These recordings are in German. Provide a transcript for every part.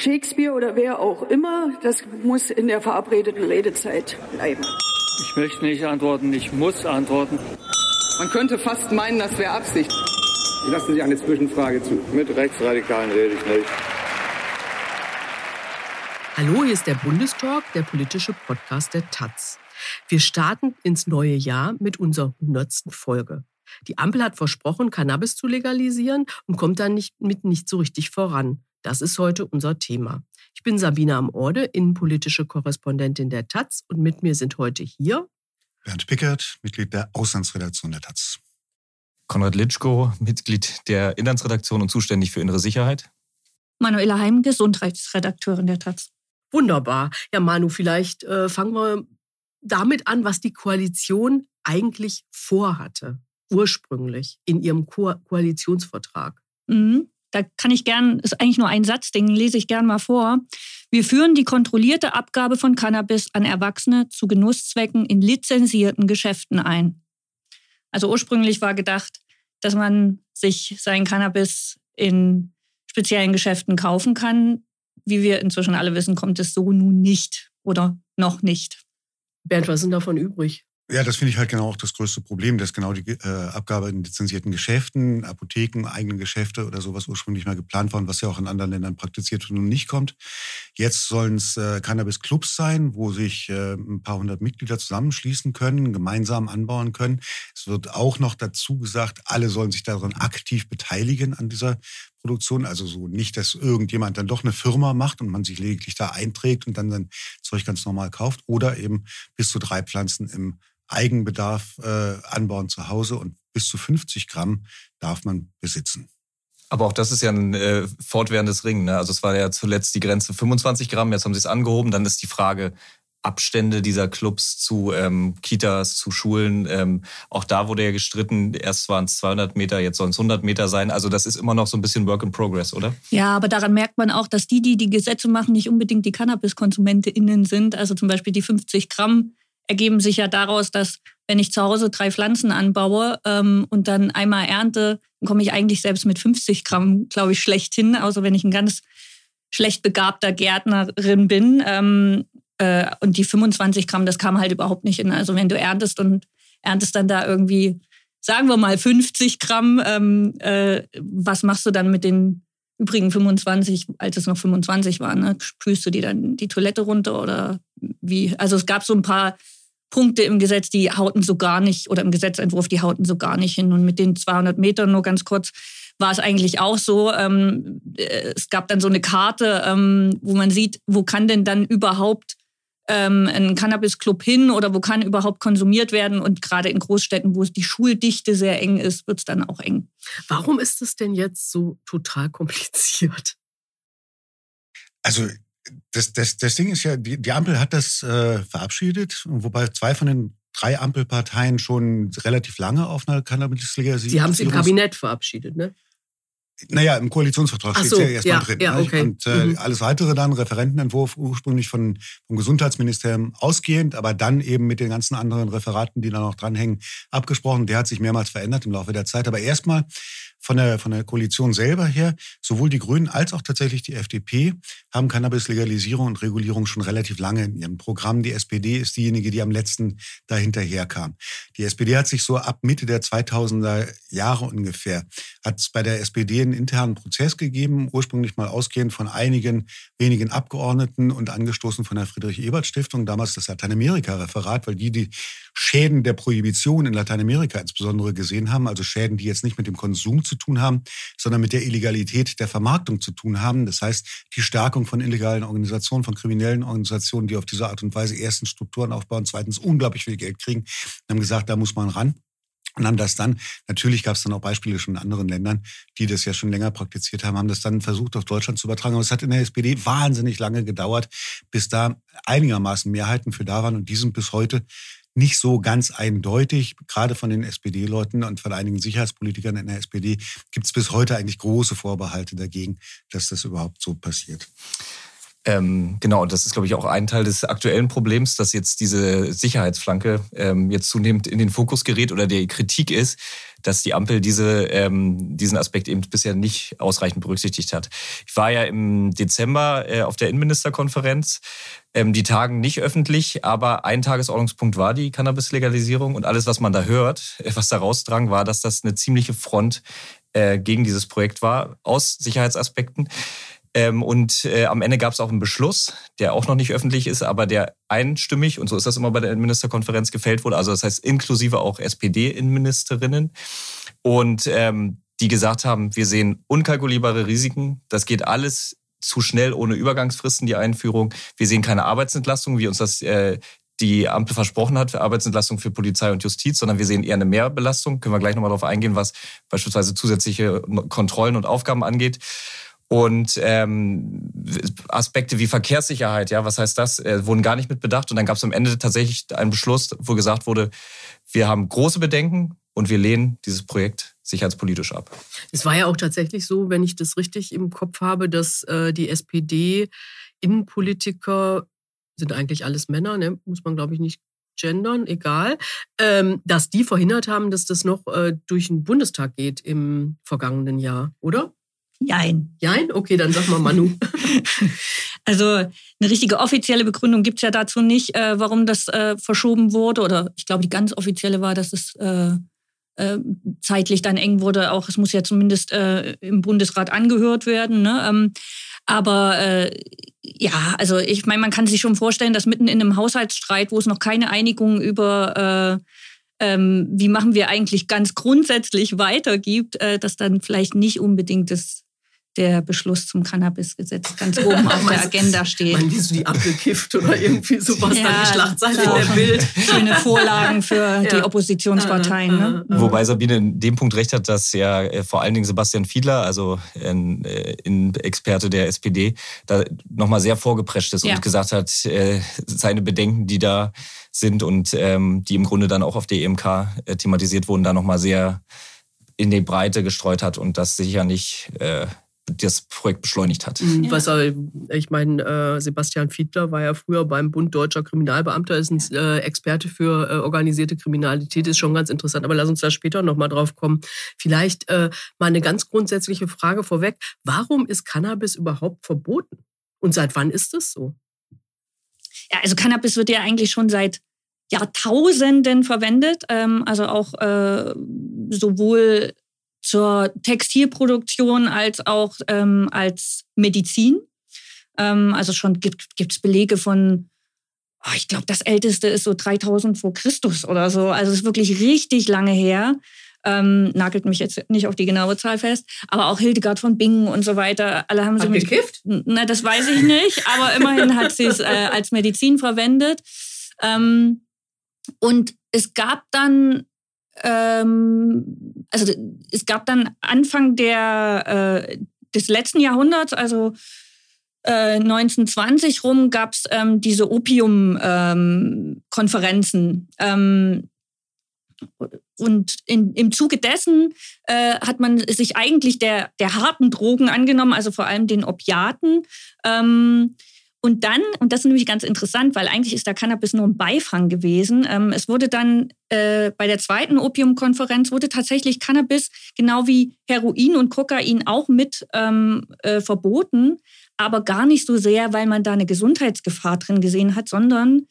Shakespeare oder wer auch immer, das muss in der verabredeten Redezeit bleiben. Ich möchte nicht antworten, ich muss antworten. Man könnte fast meinen, das wäre Absicht. Lassen Sie eine Zwischenfrage zu. Mit Rechtsradikalen rede ich nicht. Hallo, hier ist der Bundestalk, der politische Podcast der Taz. Wir starten ins neue Jahr mit unserer hundertsten Folge. Die Ampel hat versprochen, Cannabis zu legalisieren und kommt dann nicht, mit nicht so richtig voran. Das ist heute unser Thema. Ich bin Sabine am Orde, innenpolitische Korrespondentin der Taz und mit mir sind heute hier Bernd Pickert, Mitglied der Auslandsredaktion der Taz. Konrad Litschko, Mitglied der Inlandsredaktion und zuständig für innere Sicherheit. Manuela Heim, Gesundheitsredakteurin der Taz. Wunderbar. Ja, Manu, vielleicht äh, fangen wir damit an, was die Koalition eigentlich vorhatte, ursprünglich in ihrem Ko Koalitionsvertrag. Mhm. Da kann ich gern, ist eigentlich nur ein Satz, den lese ich gern mal vor. Wir führen die kontrollierte Abgabe von Cannabis an Erwachsene zu Genusszwecken in lizenzierten Geschäften ein. Also ursprünglich war gedacht, dass man sich sein Cannabis in speziellen Geschäften kaufen kann. Wie wir inzwischen alle wissen, kommt es so nun nicht oder noch nicht. Bernd, was sind davon übrig? Ja, das finde ich halt genau auch das größte Problem, dass genau die äh, Abgabe in lizenzierten Geschäften, Apotheken, eigenen Geschäfte oder sowas ursprünglich mal geplant waren, was ja auch in anderen Ländern praktiziert und nun nicht kommt. Jetzt sollen es äh, Cannabis-Clubs sein, wo sich äh, ein paar hundert Mitglieder zusammenschließen können, gemeinsam anbauen können. Es wird auch noch dazu gesagt, alle sollen sich daran aktiv beteiligen an dieser Produktion. Also so nicht, dass irgendjemand dann doch eine Firma macht und man sich lediglich da einträgt und dann sein Zeug ganz normal kauft. Oder eben bis zu drei Pflanzen im Eigenbedarf äh, anbauen zu Hause und bis zu 50 Gramm darf man besitzen. Aber auch das ist ja ein äh, fortwährendes Ring. Ne? Also es war ja zuletzt die Grenze 25 Gramm, jetzt haben sie es angehoben. Dann ist die Frage, Abstände dieser Clubs zu ähm, Kitas, zu Schulen. Ähm, auch da wurde ja gestritten, erst waren es 200 Meter, jetzt sollen es 100 Meter sein. Also das ist immer noch so ein bisschen Work in Progress, oder? Ja, aber daran merkt man auch, dass die, die die Gesetze machen, nicht unbedingt die Cannabis-KonsumentInnen sind. Also zum Beispiel die 50 Gramm ergeben sich ja daraus, dass wenn ich zu Hause drei Pflanzen anbaue ähm, und dann einmal ernte, dann komme ich eigentlich selbst mit 50 Gramm, glaube ich, schlecht hin. Außer wenn ich ein ganz schlecht begabter Gärtnerin bin. Ähm, äh, und die 25 Gramm, das kam halt überhaupt nicht hin. Also wenn du erntest und erntest dann da irgendwie, sagen wir mal 50 Gramm, ähm, äh, was machst du dann mit den übrigen 25, als es noch 25 war? Ne? Spülst du die dann die Toilette runter oder wie? Also es gab so ein paar Punkte im Gesetz, die hauten so gar nicht, oder im Gesetzentwurf, die hauten so gar nicht hin. Und mit den 200 Metern nur ganz kurz war es eigentlich auch so. Ähm, äh, es gab dann so eine Karte, ähm, wo man sieht, wo kann denn dann überhaupt ähm, ein Cannabis-Club hin oder wo kann überhaupt konsumiert werden. Und gerade in Großstädten, wo es die Schuldichte sehr eng ist, wird es dann auch eng. Warum ist es denn jetzt so total kompliziert? Also das, das, das Ding ist ja, die, die Ampel hat das äh, verabschiedet, wobei zwei von den drei Ampelparteien schon relativ lange auf einer Cannabis-Legalisierung. Sie haben es im Kabinett verabschiedet, ne? Naja, im Koalitionsvertrag steht es so, ja erstmal ja, drin. Ja, okay. Und äh, mhm. alles weitere dann, Referentenentwurf ursprünglich von, vom Gesundheitsministerium ausgehend, aber dann eben mit den ganzen anderen Referaten, die da noch dranhängen, abgesprochen. Der hat sich mehrmals verändert im Laufe der Zeit. Aber erstmal von der, von der Koalition selber her, sowohl die Grünen als auch tatsächlich die FDP haben Cannabis-Legalisierung und Regulierung schon relativ lange in ihrem Programm. Die SPD ist diejenige, die am letzten dahinterher kam. Die SPD hat sich so ab Mitte der 2000er Jahre ungefähr, hat es bei der SPD einen internen Prozess gegeben, ursprünglich mal ausgehend von einigen wenigen Abgeordneten und angestoßen von der Friedrich-Ebert-Stiftung, damals das Lateinamerika-Referat, weil die die Schäden der Prohibition in Lateinamerika insbesondere gesehen haben, also Schäden, die jetzt nicht mit dem Konsum zu tun haben, sondern mit der Illegalität der Vermarktung zu tun haben. Das heißt, die Stärkung von illegalen Organisationen, von kriminellen Organisationen, die auf diese Art und Weise erstens Strukturen aufbauen, zweitens unglaublich viel Geld kriegen, haben gesagt, da muss man ran. Und haben das dann, natürlich gab es dann auch Beispiele schon in anderen Ländern, die das ja schon länger praktiziert haben, haben das dann versucht, auf Deutschland zu übertragen. Aber es hat in der SPD wahnsinnig lange gedauert, bis da einigermaßen Mehrheiten für da waren. Und die sind bis heute nicht so ganz eindeutig. Gerade von den SPD-Leuten und von einigen Sicherheitspolitikern in der SPD gibt es bis heute eigentlich große Vorbehalte dagegen, dass das überhaupt so passiert. Ähm, genau, das ist, glaube ich, auch ein Teil des aktuellen Problems, dass jetzt diese Sicherheitsflanke ähm, jetzt zunehmend in den Fokus gerät oder der Kritik ist, dass die Ampel diese, ähm, diesen Aspekt eben bisher nicht ausreichend berücksichtigt hat. Ich war ja im Dezember äh, auf der Innenministerkonferenz. Ähm, die Tagen nicht öffentlich, aber ein Tagesordnungspunkt war die Cannabis-Legalisierung und alles, was man da hört, äh, was da rausdrang, war, dass das eine ziemliche Front äh, gegen dieses Projekt war, aus Sicherheitsaspekten. Ähm, und äh, am Ende gab es auch einen Beschluss, der auch noch nicht öffentlich ist, aber der einstimmig, und so ist das immer bei der Innenministerkonferenz, gefällt wurde. Also das heißt inklusive auch SPD-Innenministerinnen. Und ähm, die gesagt haben, wir sehen unkalkulierbare Risiken. Das geht alles zu schnell ohne Übergangsfristen, die Einführung. Wir sehen keine Arbeitsentlastung, wie uns das äh, die Ampel versprochen hat für Arbeitsentlastung für Polizei und Justiz, sondern wir sehen eher eine Mehrbelastung. Können wir gleich nochmal darauf eingehen, was beispielsweise zusätzliche Kontrollen und Aufgaben angeht. Und ähm, Aspekte wie Verkehrssicherheit, ja, was heißt das, äh, wurden gar nicht mit bedacht. Und dann gab es am Ende tatsächlich einen Beschluss, wo gesagt wurde, wir haben große Bedenken und wir lehnen dieses Projekt sicherheitspolitisch ab. Es war ja auch tatsächlich so, wenn ich das richtig im Kopf habe, dass äh, die SPD-Innenpolitiker sind eigentlich alles Männer, ne? muss man glaube ich nicht gendern, egal, ähm, dass die verhindert haben, dass das noch äh, durch den Bundestag geht im vergangenen Jahr, oder? Jein. Jein? Okay, dann sag mal Manu. also eine richtige offizielle Begründung gibt es ja dazu nicht, äh, warum das äh, verschoben wurde. Oder ich glaube, die ganz offizielle war, dass es äh, äh zeitlich dann eng wurde. Auch es muss ja zumindest äh, im Bundesrat angehört werden. Ne? Ähm, aber äh, ja, also ich meine, man kann sich schon vorstellen, dass mitten in einem Haushaltsstreit, wo es noch keine Einigung über ähm, wie machen wir eigentlich ganz grundsätzlich weiter gibt, dass dann vielleicht nicht unbedingt das der Beschluss zum Cannabisgesetz ganz oben auf der Agenda steht. Man, wie so die Apfel kifft oder irgendwie sowas, ja, dann die Schlagzeile in der Bild. Schöne Vorlagen für ja. die Oppositionsparteien. Ne? Wobei Sabine in dem Punkt recht hat, dass ja äh, vor allen Dingen Sebastian Fiedler, also ein, äh, ein Experte der SPD, da nochmal sehr vorgeprescht ist ja. und gesagt hat, äh, seine Bedenken, die da sind und ähm, die im Grunde dann auch auf der EMK thematisiert wurden, da nochmal sehr in die Breite gestreut hat und das sicher nicht das Projekt beschleunigt hat. Mhm, ja. Was ich meine, äh, Sebastian Fiedler war ja früher beim Bund Deutscher Kriminalbeamter, ist ein äh, Experte für äh, organisierte Kriminalität, ist schon ganz interessant. Aber lass uns da später nochmal drauf kommen. Vielleicht mal eine ganz grundsätzliche Frage vorweg. Warum ist Cannabis überhaupt verboten? Und seit wann ist das so? Ja, also Cannabis wird ja eigentlich schon seit Jahrtausenden verwendet. Ähm, also auch sowohl zur Textilproduktion als auch ähm, als Medizin. Ähm, also schon gibt es Belege von, oh, ich glaube, das älteste ist so 3000 vor Christus oder so. Also es ist wirklich richtig lange her. Ähm, nagelt mich jetzt nicht auf die genaue Zahl fest, aber auch Hildegard von Bingen und so weiter. Alle haben sie mit, gekifft? Na, das weiß ich nicht, aber immerhin hat sie es äh, als Medizin verwendet. Ähm, und es gab dann ähm, also es gab dann Anfang der, äh, des letzten Jahrhunderts, also äh, 1920 rum, gab es ähm, diese Opium-Konferenzen. Ähm, und in, im Zuge dessen äh, hat man sich eigentlich der, der harten Drogen angenommen, also vor allem den Opiaten. Ähm, und dann, und das ist nämlich ganz interessant, weil eigentlich ist da Cannabis nur ein Beifang gewesen. Ähm, es wurde dann äh, bei der zweiten Opiumkonferenz wurde tatsächlich Cannabis genau wie Heroin und Kokain auch mit ähm, äh, verboten, aber gar nicht so sehr, weil man da eine Gesundheitsgefahr drin gesehen hat, sondern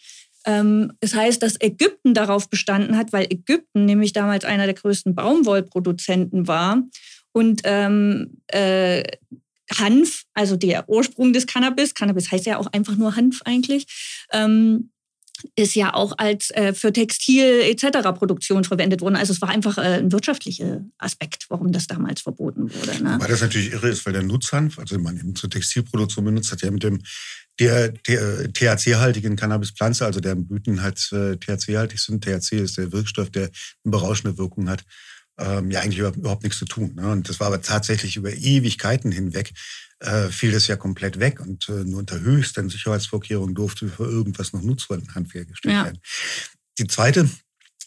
ähm, es heißt, dass Ägypten darauf bestanden hat, weil Ägypten nämlich damals einer der größten Baumwollproduzenten war und ähm, äh, Hanf, also der Ursprung des Cannabis, Cannabis heißt ja auch einfach nur Hanf eigentlich, ähm, ist ja auch als äh, für Textil etc. Produktion verwendet worden. Also es war einfach äh, ein wirtschaftlicher Aspekt, warum das damals verboten wurde. Ne? Weil das natürlich irre ist, weil der Nutzhanf, also man eben zur Textilproduktion benutzt, hat ja mit dem der, der THC-haltigen Cannabispflanze, also deren Blüten halt äh, THC-haltig sind. THC ist der Wirkstoff, der eine berauschende Wirkung hat ähm, ja eigentlich überhaupt nichts zu tun. Ne? Und das war aber tatsächlich über Ewigkeiten hinweg äh, fiel das ja komplett weg und äh, nur unter höchsten Sicherheitsvorkehrungen durfte für irgendwas noch Nutzhandwerk hergestellt ja. werden. Die zweite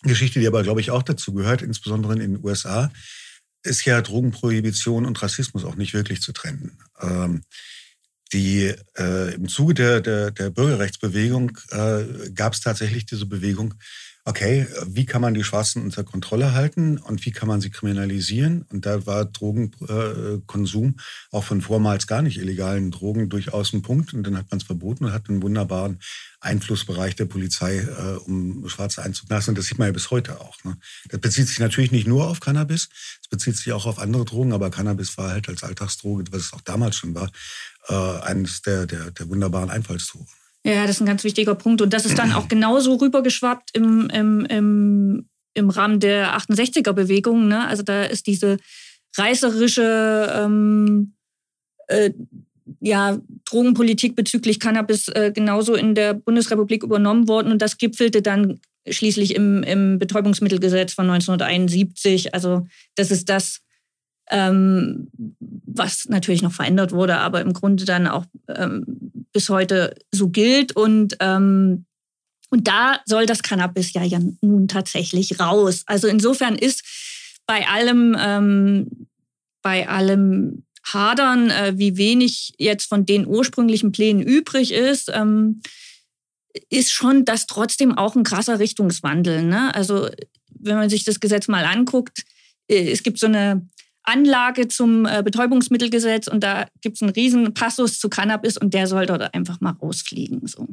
Geschichte, die aber, glaube ich, auch dazu gehört, insbesondere in den USA, ist ja Drogenprohibition und Rassismus auch nicht wirklich zu trennen. Ähm, die äh, im Zuge der, der, der Bürgerrechtsbewegung äh, gab es tatsächlich diese Bewegung, okay, wie kann man die Schwarzen unter Kontrolle halten und wie kann man sie kriminalisieren? Und da war Drogenkonsum äh, auch von vormals gar nicht illegalen Drogen durchaus ein Punkt. Und dann hat man es verboten und hat einen wunderbaren Einflussbereich der Polizei, äh, um Schwarze einzulassen. Und das sieht man ja bis heute auch. Ne? Das bezieht sich natürlich nicht nur auf Cannabis, es bezieht sich auch auf andere Drogen, aber Cannabis war halt als Alltagsdroge, was es auch damals schon war, äh, eines der, der, der wunderbaren Einfallstore. Ja, das ist ein ganz wichtiger Punkt. Und das ist dann auch genauso rübergeschwappt im, im, im, im Rahmen der 68er-Bewegung. Ne? Also da ist diese reißerische ähm, äh, ja, Drogenpolitik bezüglich Cannabis äh, genauso in der Bundesrepublik übernommen worden. Und das gipfelte dann schließlich im, im Betäubungsmittelgesetz von 1971. Also das ist das, ähm, was natürlich noch verändert wurde, aber im Grunde dann auch ähm, bis heute so gilt. Und, ähm, und da soll das Cannabis ja, ja nun tatsächlich raus. Also insofern ist bei allem, ähm, bei allem Hadern, äh, wie wenig jetzt von den ursprünglichen Plänen übrig ist, ähm, ist schon das trotzdem auch ein krasser Richtungswandel. Ne? Also wenn man sich das Gesetz mal anguckt, äh, es gibt so eine Anlage zum äh, Betäubungsmittelgesetz und da gibt es einen riesen Passus zu Cannabis und der soll dort einfach mal rausfliegen. So.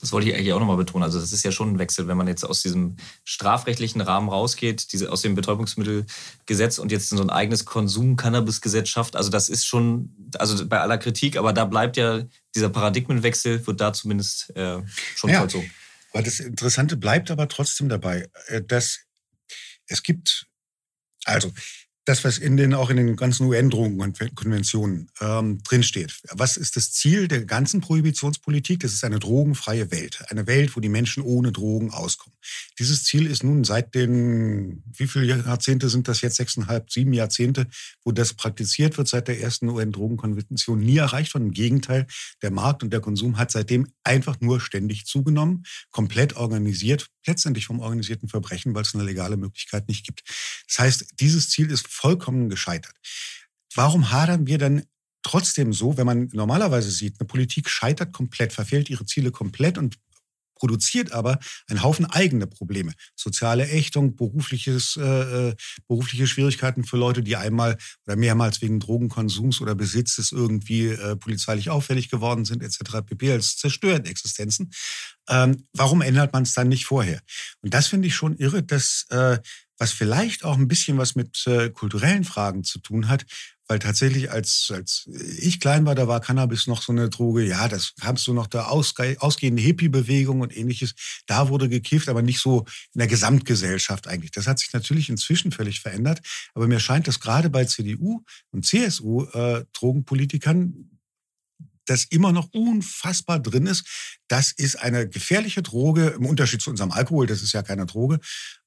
Das wollte ich eigentlich auch nochmal betonen. Also das ist ja schon ein Wechsel, wenn man jetzt aus diesem strafrechtlichen Rahmen rausgeht, diese, aus dem Betäubungsmittelgesetz und jetzt so ein eigenes Konsum-Cannabis-Gesetz schafft. Also das ist schon, also bei aller Kritik, aber da bleibt ja dieser Paradigmenwechsel, wird da zumindest äh, schon ja, vollzogen. Weil das Interessante bleibt aber trotzdem dabei, äh, dass es gibt, also das, was in den, auch in den ganzen UN-Drogenkonventionen ähm, drinsteht. Was ist das Ziel der ganzen Prohibitionspolitik? Das ist eine drogenfreie Welt. Eine Welt, wo die Menschen ohne Drogen auskommen. Dieses Ziel ist nun seit den, wie viele Jahrzehnte sind das jetzt? Sechseinhalb, sieben Jahrzehnte, wo das praktiziert wird, seit der ersten UN-Drogenkonvention nie erreicht worden. Im Gegenteil, der Markt und der Konsum hat seitdem einfach nur ständig zugenommen, komplett organisiert, letztendlich vom organisierten Verbrechen, weil es eine legale Möglichkeit nicht gibt. Das heißt, dieses Ziel ist vollkommen gescheitert. Warum hadern wir dann trotzdem so, wenn man normalerweise sieht, eine Politik scheitert komplett, verfehlt ihre Ziele komplett und produziert aber einen Haufen eigene Probleme. Soziale Ächtung, berufliches, äh, äh, berufliche Schwierigkeiten für Leute, die einmal oder mehrmals wegen Drogenkonsums oder Besitzes irgendwie äh, polizeilich auffällig geworden sind, etc. pp. als zerstört Existenzen. Ähm, warum ändert man es dann nicht vorher? Und das finde ich schon irre, dass äh, was vielleicht auch ein bisschen was mit äh, kulturellen Fragen zu tun hat, weil tatsächlich als, als ich klein war, da war Cannabis noch so eine Droge, ja, das kamst du noch da ausge, ausgehende Hippie-Bewegung und ähnliches. Da wurde gekifft, aber nicht so in der Gesamtgesellschaft eigentlich. Das hat sich natürlich inzwischen völlig verändert. Aber mir scheint, dass gerade bei CDU und CSU äh, Drogenpolitikern das immer noch unfassbar drin ist. Das ist eine gefährliche Droge, im Unterschied zu unserem Alkohol, das ist ja keine Droge.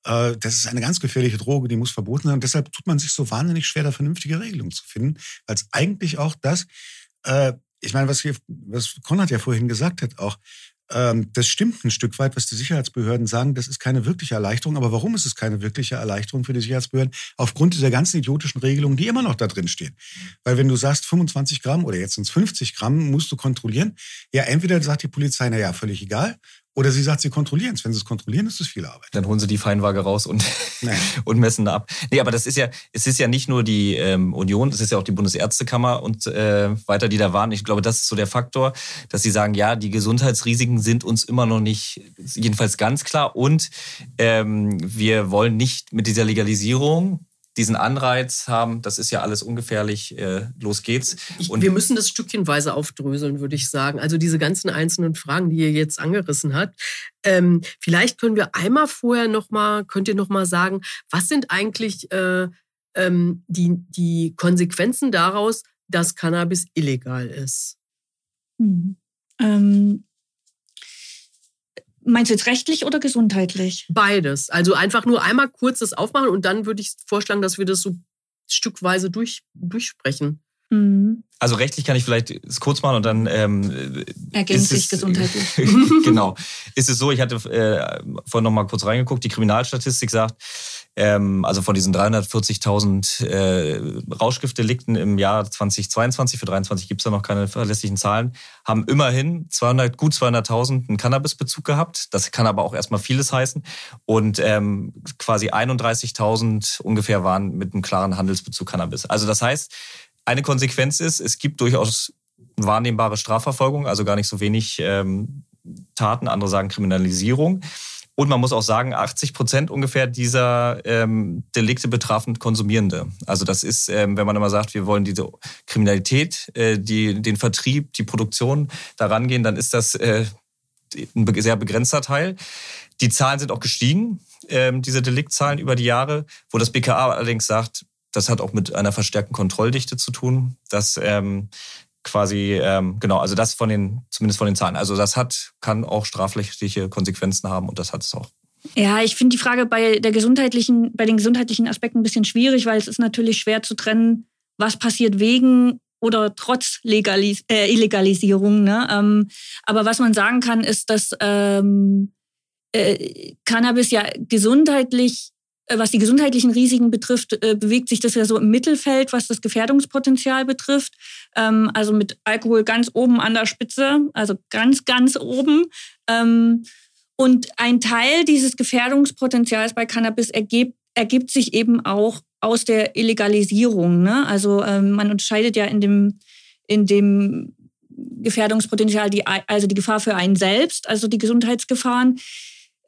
Äh, das ist eine ganz gefährliche Droge, die muss verboten sein. deshalb tut man sich so wahnsinnig schwer, da vernünftige Regelungen zu finden, weil es eigentlich auch das, äh, ich meine, was, hier, was Konrad ja vorhin gesagt hat, auch, das stimmt ein Stück weit, was die Sicherheitsbehörden sagen. Das ist keine wirkliche Erleichterung. Aber warum ist es keine wirkliche Erleichterung für die Sicherheitsbehörden? Aufgrund dieser ganzen idiotischen Regelungen, die immer noch da drin stehen. Weil wenn du sagst 25 Gramm oder jetzt sind es 50 Gramm, musst du kontrollieren. Ja, entweder sagt die Polizei, na ja, völlig egal. Oder sie sagt, sie kontrollieren es. Wenn sie es kontrollieren, ist es viel Arbeit. Dann holen sie die Feinwaage raus und, und messen da ab. Nee, aber das ist ja, es ist ja nicht nur die ähm, Union, es ist ja auch die Bundesärztekammer und äh, weiter, die da waren. Ich glaube, das ist so der Faktor, dass sie sagen, ja, die Gesundheitsrisiken sind uns immer noch nicht, jedenfalls ganz klar. Und ähm, wir wollen nicht mit dieser Legalisierung diesen Anreiz haben, das ist ja alles ungefährlich, äh, los geht's. Und wir müssen das stückchenweise aufdröseln, würde ich sagen. Also diese ganzen einzelnen Fragen, die ihr jetzt angerissen habt. Ähm, vielleicht können wir einmal vorher noch mal, könnt ihr noch mal sagen, was sind eigentlich äh, ähm, die, die Konsequenzen daraus, dass Cannabis illegal ist? Hm. Ähm, Meinst du jetzt rechtlich oder gesundheitlich? Beides. Also einfach nur einmal kurz das aufmachen und dann würde ich vorschlagen, dass wir das so stückweise durch, durchsprechen. Mhm. Also rechtlich kann ich vielleicht es kurz machen und dann ähm, ergänzt sich gesundheitlich. genau. Ist es so, ich hatte äh, vorhin noch mal kurz reingeguckt, die Kriminalstatistik sagt, Ähm, also von diesen 340.000 äh, Rauschgiftdelikten im Jahr 2022, für 2023 gibt es da noch keine verlässlichen Zahlen, haben immerhin 200, gut 200.000 einen Cannabisbezug gehabt. Das kann aber auch erstmal vieles heißen. Und ähm, quasi 31.000 ungefähr waren mit einem klaren Handelsbezug Cannabis. Also das heißt, eine Konsequenz ist, es gibt durchaus wahrnehmbare Strafverfolgung, also gar nicht so wenig ähm, Taten, andere sagen Kriminalisierung. Und man muss auch sagen, 80 Prozent ungefähr dieser ähm, Delikte betrafen Konsumierende. Also das ist, ähm, wenn man immer sagt, wir wollen diese Kriminalität, äh, die, den Vertrieb, die Produktion daran gehen, dann ist das äh, ein sehr begrenzter Teil. Die Zahlen sind auch gestiegen, ähm, diese Deliktzahlen über die Jahre, wo das BKA allerdings sagt, das hat auch mit einer verstärkten Kontrolldichte zu tun, dass ähm, quasi, ähm, genau, also das von den, zumindest von den Zahlen. Also das hat, kann auch strafrechtliche Konsequenzen haben und das hat es auch. Ja, ich finde die Frage bei der gesundheitlichen, bei den gesundheitlichen Aspekten ein bisschen schwierig, weil es ist natürlich schwer zu trennen, was passiert wegen oder trotz Legalis äh, Illegalisierung. Ne? Ähm, aber was man sagen kann, ist, dass ähm, äh, Cannabis ja gesundheitlich was die gesundheitlichen Risiken betrifft, äh, bewegt sich das ja so im Mittelfeld, was das Gefährdungspotenzial betrifft. Ähm, also mit Alkohol ganz oben an der Spitze, also ganz, ganz oben. Ähm, und ein Teil dieses Gefährdungspotenzials bei Cannabis ergibt, ergibt sich eben auch aus der Illegalisierung. Ne? Also ähm, man unterscheidet ja in dem, in dem Gefährdungspotenzial die, also die Gefahr für einen selbst, also die Gesundheitsgefahren.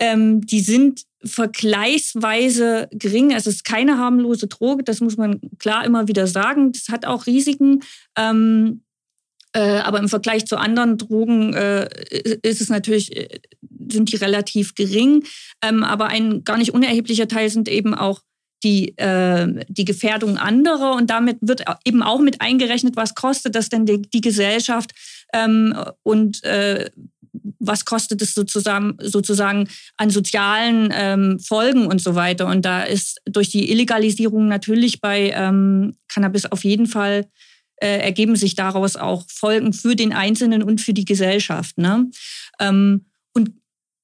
Die sind vergleichsweise gering. Es ist keine harmlose Droge, das muss man klar immer wieder sagen. Das hat auch Risiken. Ähm, äh, aber im Vergleich zu anderen Drogen äh, ist es natürlich, äh, sind die relativ gering. Ähm, aber ein gar nicht unerheblicher Teil sind eben auch die, äh, die Gefährdung anderer. Und damit wird eben auch mit eingerechnet, was kostet das denn die, die Gesellschaft ähm, und äh, was kostet es sozusagen, sozusagen an sozialen ähm, Folgen und so weiter. Und da ist durch die Illegalisierung natürlich bei ähm, Cannabis auf jeden Fall äh, ergeben sich daraus auch Folgen für den Einzelnen und für die Gesellschaft. Ne? Ähm, und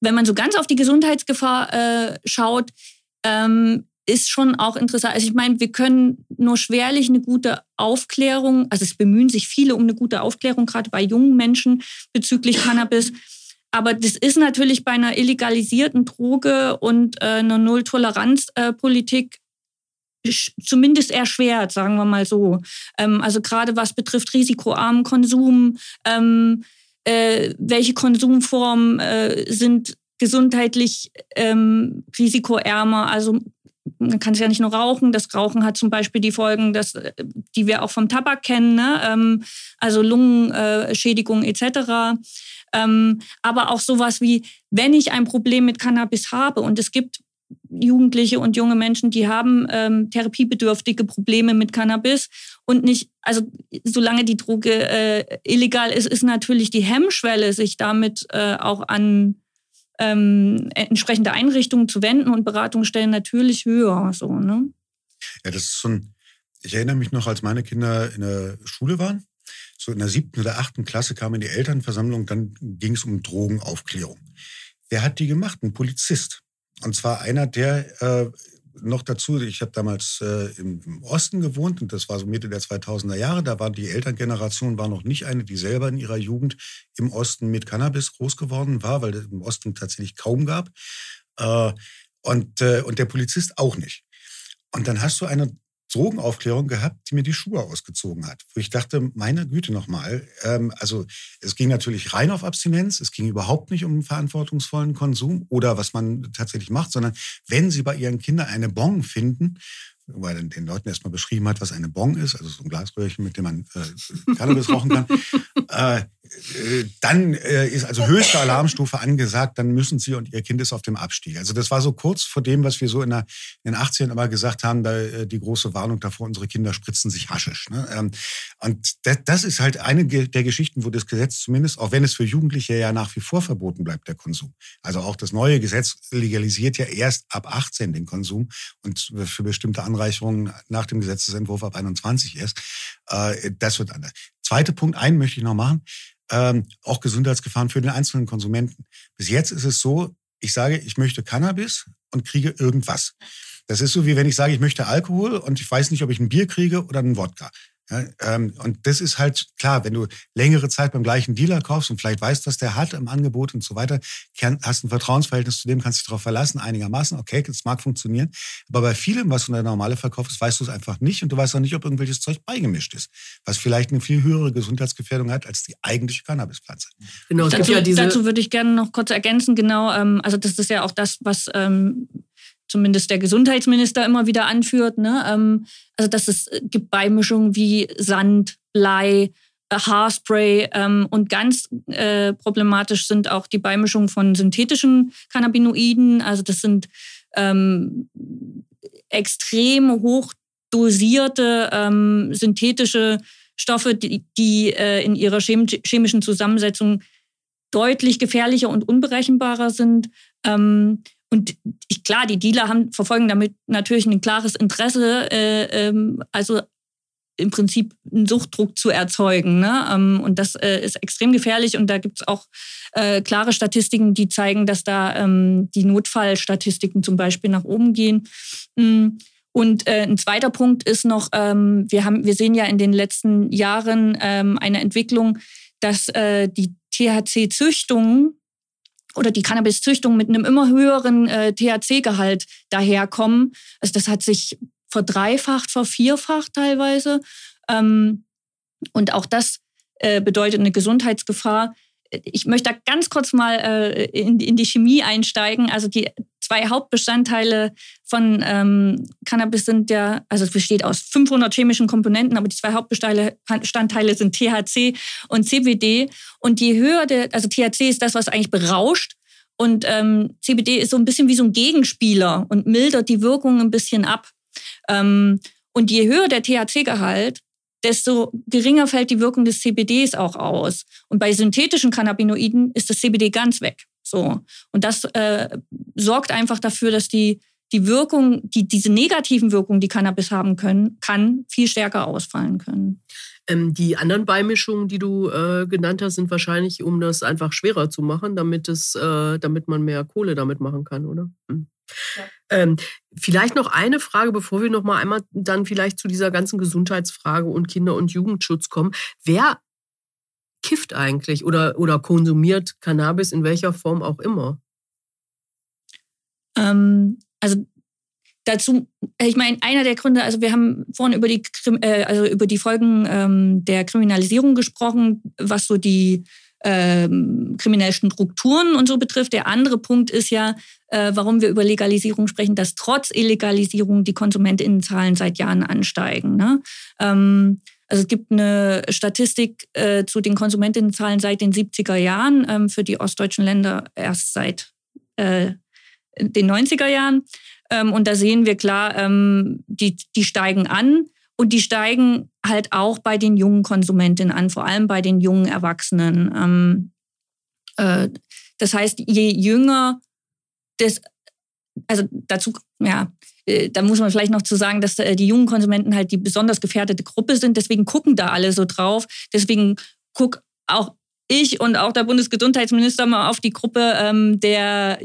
wenn man so ganz auf die Gesundheitsgefahr äh, schaut, ähm, ist schon auch interessant. Also ich meine, wir können nur schwerlich eine gute Aufklärung, also es bemühen sich viele um eine gute Aufklärung, gerade bei jungen Menschen bezüglich Cannabis. Aber das ist natürlich bei einer illegalisierten Droge und äh, einer Null-Toleranz-Politik zumindest erschwert, sagen wir mal so. Ähm, also gerade was betrifft risikoarmen Konsum, ähm, äh, welche Konsumformen äh, sind gesundheitlich ähm, risikoärmer. Also man kann es ja nicht nur rauchen. Das Rauchen hat zum Beispiel die Folgen, dass, die wir auch vom Tabak kennen, ne? ähm, also Lungenschädigung äh, etc. Ähm, aber auch sowas wie, wenn ich ein Problem mit Cannabis habe und es gibt Jugendliche und junge Menschen, die haben ähm, therapiebedürftige Probleme mit Cannabis und nicht, also solange die Droge äh, illegal ist, ist natürlich die Hemmschwelle, sich damit äh, auch an ähm, entsprechende Einrichtungen zu wenden und Beratungsstellen natürlich höher. So, ne? Ja, das ist so ein, ich erinnere mich noch, als meine Kinder in der Schule waren, so in der siebten oder achten Klasse kam in die Elternversammlung, dann ging es um Drogenaufklärung. Wer hat die gemacht? Ein Polizist. Und zwar einer, der äh, noch dazu, ich habe damals äh, im Osten gewohnt und das war so Mitte der 2000er Jahre, da war die Elterngeneration war noch nicht eine, die selber in ihrer Jugend im Osten mit Cannabis groß geworden war, weil es im Osten tatsächlich kaum gab. Äh, und, äh, und der Polizist auch nicht. Und dann hast du eine Drogenaufklärung gehabt, die mir die Schuhe ausgezogen hat. Wo ich dachte, meine Güte nochmal. Ähm, also es ging natürlich rein auf Abstinenz, es ging überhaupt nicht um verantwortungsvollen Konsum oder was man tatsächlich macht, sondern wenn Sie bei Ihren Kindern eine Bon finden, weil er den Leuten erstmal beschrieben hat, was eine Bong ist, also so ein Glasröhrchen, mit dem man äh, Cannabis rauchen kann. Äh, äh, dann äh, ist also höchste Alarmstufe angesagt, dann müssen Sie und Ihr Kind ist auf dem Abstieg. Also das war so kurz vor dem, was wir so in, der, in den 80ern immer gesagt haben, da, äh, die große Warnung davor, unsere Kinder spritzen sich Haschisch. Ne? Ähm, und das, das ist halt eine der Geschichten, wo das Gesetz zumindest, auch wenn es für Jugendliche ja nach wie vor verboten bleibt, der Konsum. Also auch das neue Gesetz legalisiert ja erst ab 18 den Konsum und für bestimmte Anreicherungen nach dem Gesetzesentwurf ab 21 erst. Äh, das wird anders. Zweiter Punkt, einen möchte ich noch machen ähm, auch Gesundheitsgefahren für den einzelnen Konsumenten. Bis jetzt ist es so, ich sage, ich möchte Cannabis und kriege irgendwas. Das ist so, wie wenn ich sage, ich möchte Alkohol und ich weiß nicht, ob ich ein Bier kriege oder einen Wodka. Ja, ähm, und das ist halt klar, wenn du längere Zeit beim gleichen Dealer kaufst und vielleicht weißt, was der hat im Angebot und so weiter, hast ein Vertrauensverhältnis zu dem, kannst dich darauf verlassen, einigermaßen, okay, das mag funktionieren. Aber bei vielem, was der normale verkaufst, weißt du es einfach nicht und du weißt auch nicht, ob irgendwelches Zeug beigemischt ist, was vielleicht eine viel höhere Gesundheitsgefährdung hat als die eigentliche Cannabispflanze. Genau, dazu, ja dazu würde ich gerne noch kurz ergänzen, genau, ähm, also das ist ja auch das, was ähm, zumindest der Gesundheitsminister immer wieder anführt. Ne? Ähm, also dass es äh, gibt Beimischungen wie Sand, Blei, äh, Haarspray ähm, und ganz äh, problematisch sind auch die Beimischungen von synthetischen Cannabinoiden. Also das sind ähm, extrem hoch dosierte ähm, synthetische Stoffe, die, die äh, in ihrer chemischen Zusammensetzung deutlich gefährlicher und unberechenbarer sind. Ähm, und ich, klar, die Dealer haben, verfolgen damit natürlich ein klares Interesse, äh, ähm, also im Prinzip einen Suchtdruck zu erzeugen. Ne? Ähm, und das äh, ist extrem gefährlich. Und da gibt es auch äh, klare Statistiken, die zeigen, dass da ähm, die Notfallstatistiken zum Beispiel nach oben gehen. Mm. Und äh, ein zweiter Punkt ist noch, ähm, wir, haben, wir sehen ja in den letzten Jahren ähm, eine Entwicklung, dass äh, die THC-Züchtungen oder die Cannabiszüchtung mit einem immer höheren äh, THC-Gehalt daherkommen. Also das hat sich verdreifacht, vervierfacht teilweise. Ähm, und auch das äh, bedeutet eine Gesundheitsgefahr. Ich möchte da ganz kurz mal äh, in, in, die Chemie einsteigen. Also die zwei Hauptbestandteile von ähm, Cannabis sind ja, also es besteht aus 500 chemischen Komponenten, aber die zwei Hauptbestandteile sind THC und CBD. Und je höher der, also THC ist das, was eigentlich berauscht. Und ähm, CBD ist so ein bisschen wie so ein Gegenspieler und mildert die Wirkung ein bisschen ab. Ähm, und je höher der THC-Gehalt, desto geringer fällt die Wirkung des CBDs auch aus. Und bei synthetischen Cannabinoiden ist das CBD ganz weg. So. Und das äh, sorgt einfach dafür, dass die, die Wirkung, die, diese negativen Wirkungen, die Cannabis haben können, kann viel stärker ausfallen können. Ähm, die anderen Beimischungen, die du äh, genannt hast, sind wahrscheinlich, um das einfach schwerer zu machen, damit, es, äh, damit man mehr Kohle damit machen kann, oder? Hm. Ja. Ähm, vielleicht noch eine Frage, bevor wir noch mal einmal dann vielleicht zu dieser ganzen Gesundheitsfrage und Kinder- und Jugendschutz kommen. Wer kifft eigentlich oder, oder konsumiert Cannabis in welcher Form auch immer? Ähm, also dazu, ich meine, einer der Gründe, also wir haben vorhin über die, äh, also über die Folgen ähm, der Kriminalisierung gesprochen, was so die ähm, kriminellen Strukturen und so betrifft. Der andere Punkt ist ja, äh, warum wir über Legalisierung sprechen, dass trotz Illegalisierung die KonsumentInnenzahlen seit Jahren ansteigen. Ne? Ähm, also es gibt eine Statistik äh, zu den Konsumentinnenzahlen seit den 70er Jahren, ähm, für die ostdeutschen Länder erst seit äh, den 90er Jahren. Ähm, und da sehen wir klar, ähm, die, die steigen an und die steigen halt auch bei den jungen Konsumentinnen an, vor allem bei den jungen Erwachsenen. Ähm, äh, das heißt, je jünger das, also dazu, ja, äh, da muss man vielleicht noch zu sagen, dass äh, die jungen Konsumenten halt die besonders gefährdete Gruppe sind. Deswegen gucken da alle so drauf. Deswegen guck auch ich und auch der Bundesgesundheitsminister mal auf die Gruppe ähm, der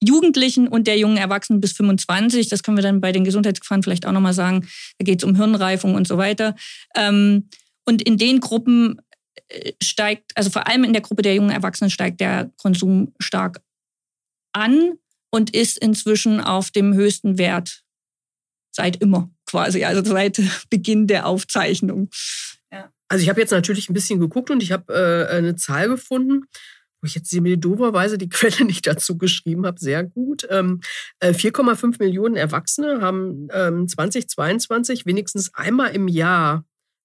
Jugendlichen und der jungen Erwachsenen bis 25. Das können wir dann bei den Gesundheitsgefahren vielleicht auch nochmal sagen. Da geht es um Hirnreifung und so weiter. Ähm, und in den Gruppen äh, steigt, also vor allem in der Gruppe der jungen Erwachsenen steigt der Konsum stark an und ist inzwischen auf dem höchsten Wert seit immer quasi, also seit Beginn der Aufzeichnung. Also ich habe jetzt natürlich ein bisschen geguckt und ich habe äh, eine Zahl gefunden, wo ich jetzt mir doberweise die Quelle nicht dazu geschrieben habe. Sehr gut. Ähm, äh, 4,5 Millionen Erwachsene haben ähm, 2022 wenigstens einmal im Jahr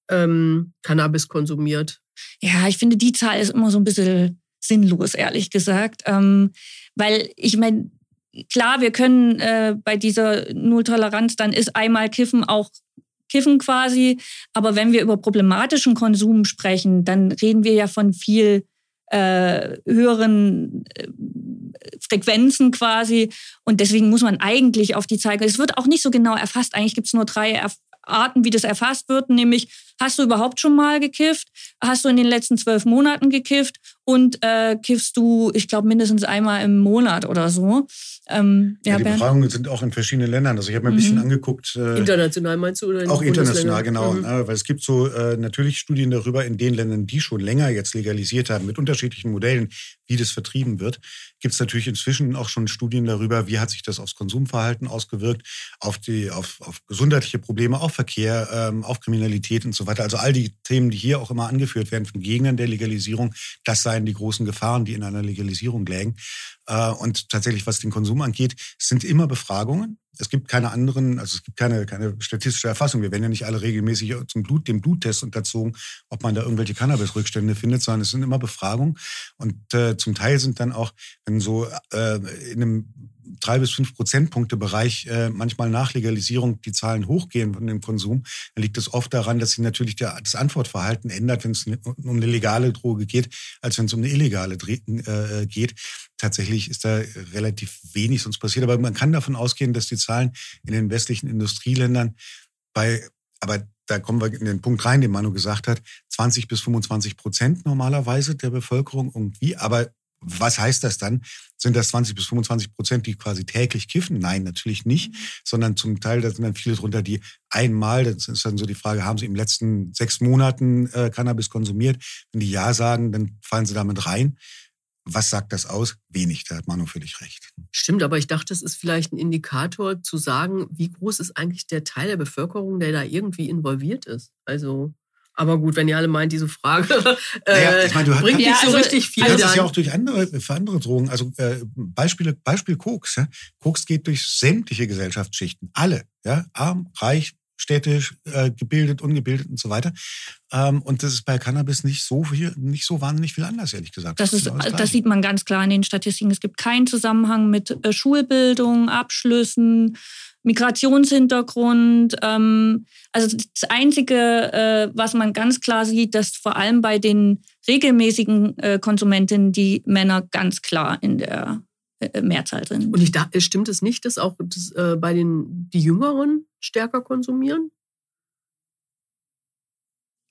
ähm, Cannabis konsumiert. Ja, ich finde, die Zahl ist immer so ein bisschen sinnlos, ehrlich gesagt. Ähm, weil ich meine, klar, wir können äh, bei dieser Nulltoleranz, dann ist einmal Kiffen auch Kiffen quasi. Aber wenn wir über problematischen Konsum sprechen, dann reden wir ja von viel äh, höheren äh, Frequenzen quasi. Und deswegen muss man eigentlich auf die Zahl. Es wird auch nicht so genau erfasst. Eigentlich gibt es nur drei Arten, wie das erfasst wird, nämlich hast du überhaupt schon mal gekifft? Hast du in den letzten zwölf Monaten gekifft? Und äh, kiffst du, ich glaube, mindestens einmal im Monat oder so. Ähm, ja, ja, die Befragungen sind auch in verschiedenen Ländern. Also ich habe mir ein bisschen mhm. angeguckt. Äh, international meinst du? Oder auch international, genau. Mhm. Ne, weil es gibt so äh, natürlich Studien darüber in den Ländern, die schon länger jetzt legalisiert haben, mit unterschiedlichen Modellen, wie das vertrieben wird. Gibt es natürlich inzwischen auch schon Studien darüber, wie hat sich das aufs Konsumverhalten ausgewirkt, auf, die, auf, auf gesundheitliche Probleme, auf Verkehr, ähm, auf Kriminalität und so weiter. Also all die Themen, die hier auch immer angeführt werden von Gegnern der Legalisierung, das seien die großen Gefahren, die in einer Legalisierung lägen. Äh, und tatsächlich, was den Konsum angeht, sind immer Befragungen. Es gibt keine anderen, also es gibt keine, keine statistische Erfassung. Wir werden ja nicht alle regelmäßig zum Blut, dem Bluttest unterzogen, ob man da irgendwelche Cannabis-Rückstände findet, sondern es sind immer Befragungen. Und äh, zum Teil sind dann auch, wenn so äh, in einem drei bis fünf Prozentpunkte Bereich äh, manchmal nach Legalisierung die Zahlen hochgehen von dem Konsum, dann liegt es oft daran, dass sich natürlich der, das Antwortverhalten ändert, wenn es um eine legale Droge geht, als wenn es um eine illegale äh, geht. Tatsächlich ist da relativ wenig sonst passiert, aber man kann davon ausgehen, dass die Zahlen in den westlichen Industrieländern bei, aber da kommen wir in den Punkt rein, den Manu gesagt hat, 20 bis 25 Prozent normalerweise der Bevölkerung irgendwie, aber was heißt das dann? Sind das 20 bis 25 Prozent, die quasi täglich kiffen? Nein, natürlich nicht, mhm. sondern zum Teil, da sind dann viele drunter, die einmal, das ist dann so die Frage, haben sie im letzten sechs Monaten äh, Cannabis konsumiert? Wenn die Ja sagen, dann fallen sie damit rein. Was sagt das aus? Wenig, da hat Manu völlig recht. Stimmt, aber ich dachte, es ist vielleicht ein Indikator zu sagen, wie groß ist eigentlich der Teil der Bevölkerung, der da irgendwie involviert ist. Also aber gut, wenn ihr alle meint, diese Frage äh, naja, ich meine, du bringt nicht so also, richtig viel. Das ist ja auch durch andere, für andere Drogen. Also äh, Beispiele, Beispiel Koks. Ja? Koks geht durch sämtliche Gesellschaftsschichten. Alle. Ja? Arm, reich, städtisch, äh, gebildet, ungebildet und so weiter. Ähm, und das ist bei Cannabis nicht so viel, nicht so wahnsinnig viel anders, ehrlich gesagt. Das, ist, das, das sieht man ganz klar in den Statistiken. Es gibt keinen Zusammenhang mit äh, Schulbildung, Abschlüssen, Migrationshintergrund. Ähm, also das Einzige, äh, was man ganz klar sieht, dass vor allem bei den regelmäßigen äh, Konsumentinnen die Männer ganz klar in der äh, Mehrzahl sind. Und ich da, stimmt es nicht, dass auch das, äh, bei den die Jüngeren stärker konsumieren?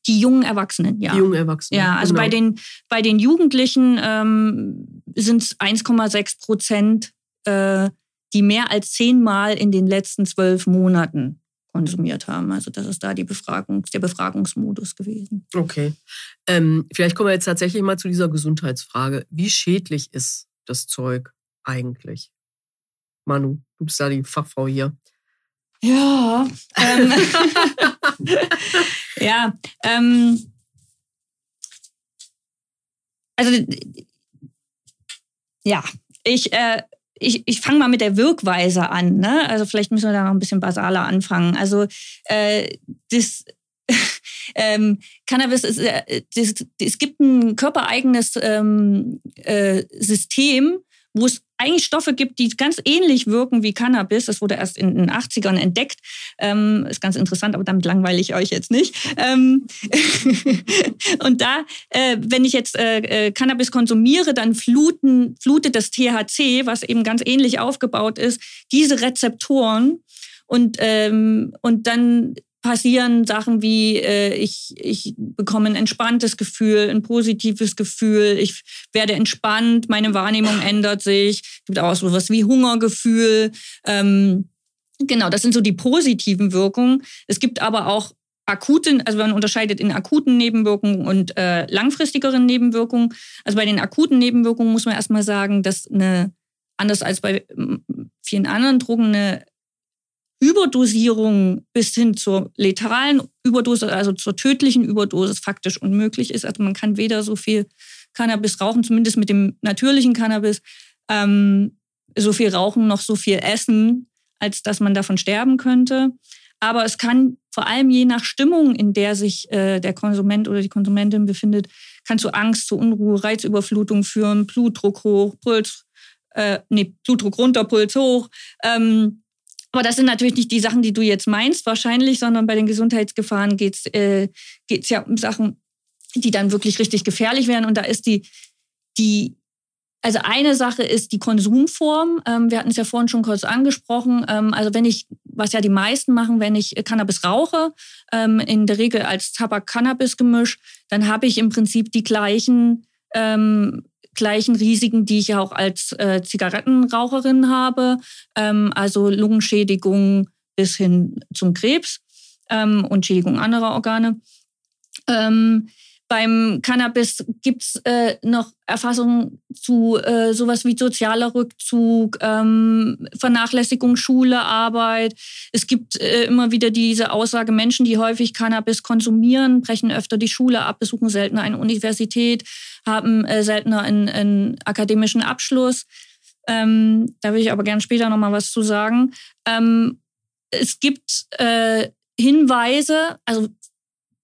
Die jungen Erwachsenen, ja. Die jungen Erwachsenen. Ja, also genau. bei, den, bei den Jugendlichen ähm, sind es 1,6 Prozent, äh, die mehr als zehnmal in den letzten zwölf Monaten konsumiert haben. Also das ist da die Befragung, der Befragungsmodus gewesen. Okay. Ähm, vielleicht kommen wir jetzt tatsächlich mal zu dieser Gesundheitsfrage. Wie schädlich ist das Zeug eigentlich? Manu, du bist da die Fachfrau hier. Ja. Ähm, ja. Ähm, also ja, ich äh, ich, ich fange mal mit der Wirkweise an. Ne? Also vielleicht müssen wir da noch ein bisschen basaler anfangen. Also äh, das ähm, Cannabis ist, äh, das, es gibt ein körpereigenes ähm, äh, System, wo es eigentlich Stoffe gibt, die ganz ähnlich wirken wie Cannabis. Das wurde erst in den 80ern entdeckt. Ähm, ist ganz interessant, aber damit langweile ich euch jetzt nicht. Ähm und da, äh, wenn ich jetzt äh, äh Cannabis konsumiere, dann fluten, flutet das THC, was eben ganz ähnlich aufgebaut ist, diese Rezeptoren. Und, ähm, und dann passieren Sachen wie, äh, ich, ich bekomme ein entspanntes Gefühl, ein positives Gefühl, ich werde entspannt, meine Wahrnehmung ändert sich, es gibt auch so was wie Hungergefühl. Ähm, genau, das sind so die positiven Wirkungen. Es gibt aber auch akuten, also man unterscheidet in akuten Nebenwirkungen und äh, langfristigeren Nebenwirkungen. Also bei den akuten Nebenwirkungen muss man erstmal sagen, dass eine, anders als bei vielen anderen Drogen, eine Überdosierung bis hin zur letalen Überdosis, also zur tödlichen Überdosis faktisch unmöglich ist. Also man kann weder so viel Cannabis rauchen, zumindest mit dem natürlichen Cannabis, ähm, so viel rauchen noch so viel essen, als dass man davon sterben könnte. Aber es kann vor allem je nach Stimmung, in der sich äh, der Konsument oder die Konsumentin befindet, kann zu Angst, zu Unruhe, Reizüberflutung führen, Blutdruck hoch, Puls, äh, nee, Blutdruck runter, Puls hoch. Ähm, aber das sind natürlich nicht die Sachen, die du jetzt meinst, wahrscheinlich, sondern bei den Gesundheitsgefahren geht es äh, geht's ja um Sachen, die dann wirklich richtig gefährlich werden. Und da ist die, die also eine Sache ist die Konsumform. Ähm, wir hatten es ja vorhin schon kurz angesprochen. Ähm, also wenn ich, was ja die meisten machen, wenn ich Cannabis rauche, ähm, in der Regel als Tabak-Cannabis-Gemisch, dann habe ich im Prinzip die gleichen, ähm, gleichen Risiken, die ich auch als äh, Zigarettenraucherin habe. Ähm, also Lungenschädigung bis hin zum Krebs ähm, und Schädigung anderer Organe. Ähm, beim Cannabis gibt's äh, noch Erfassungen zu äh, sowas wie sozialer Rückzug, ähm, Vernachlässigung Schule, Arbeit. Es gibt äh, immer wieder diese Aussage, Menschen, die häufig Cannabis konsumieren, brechen öfter die Schule ab, besuchen seltener eine Universität, haben äh, seltener einen, einen akademischen Abschluss. Ähm, da will ich aber gerne später nochmal was zu sagen. Ähm, es gibt äh, Hinweise, also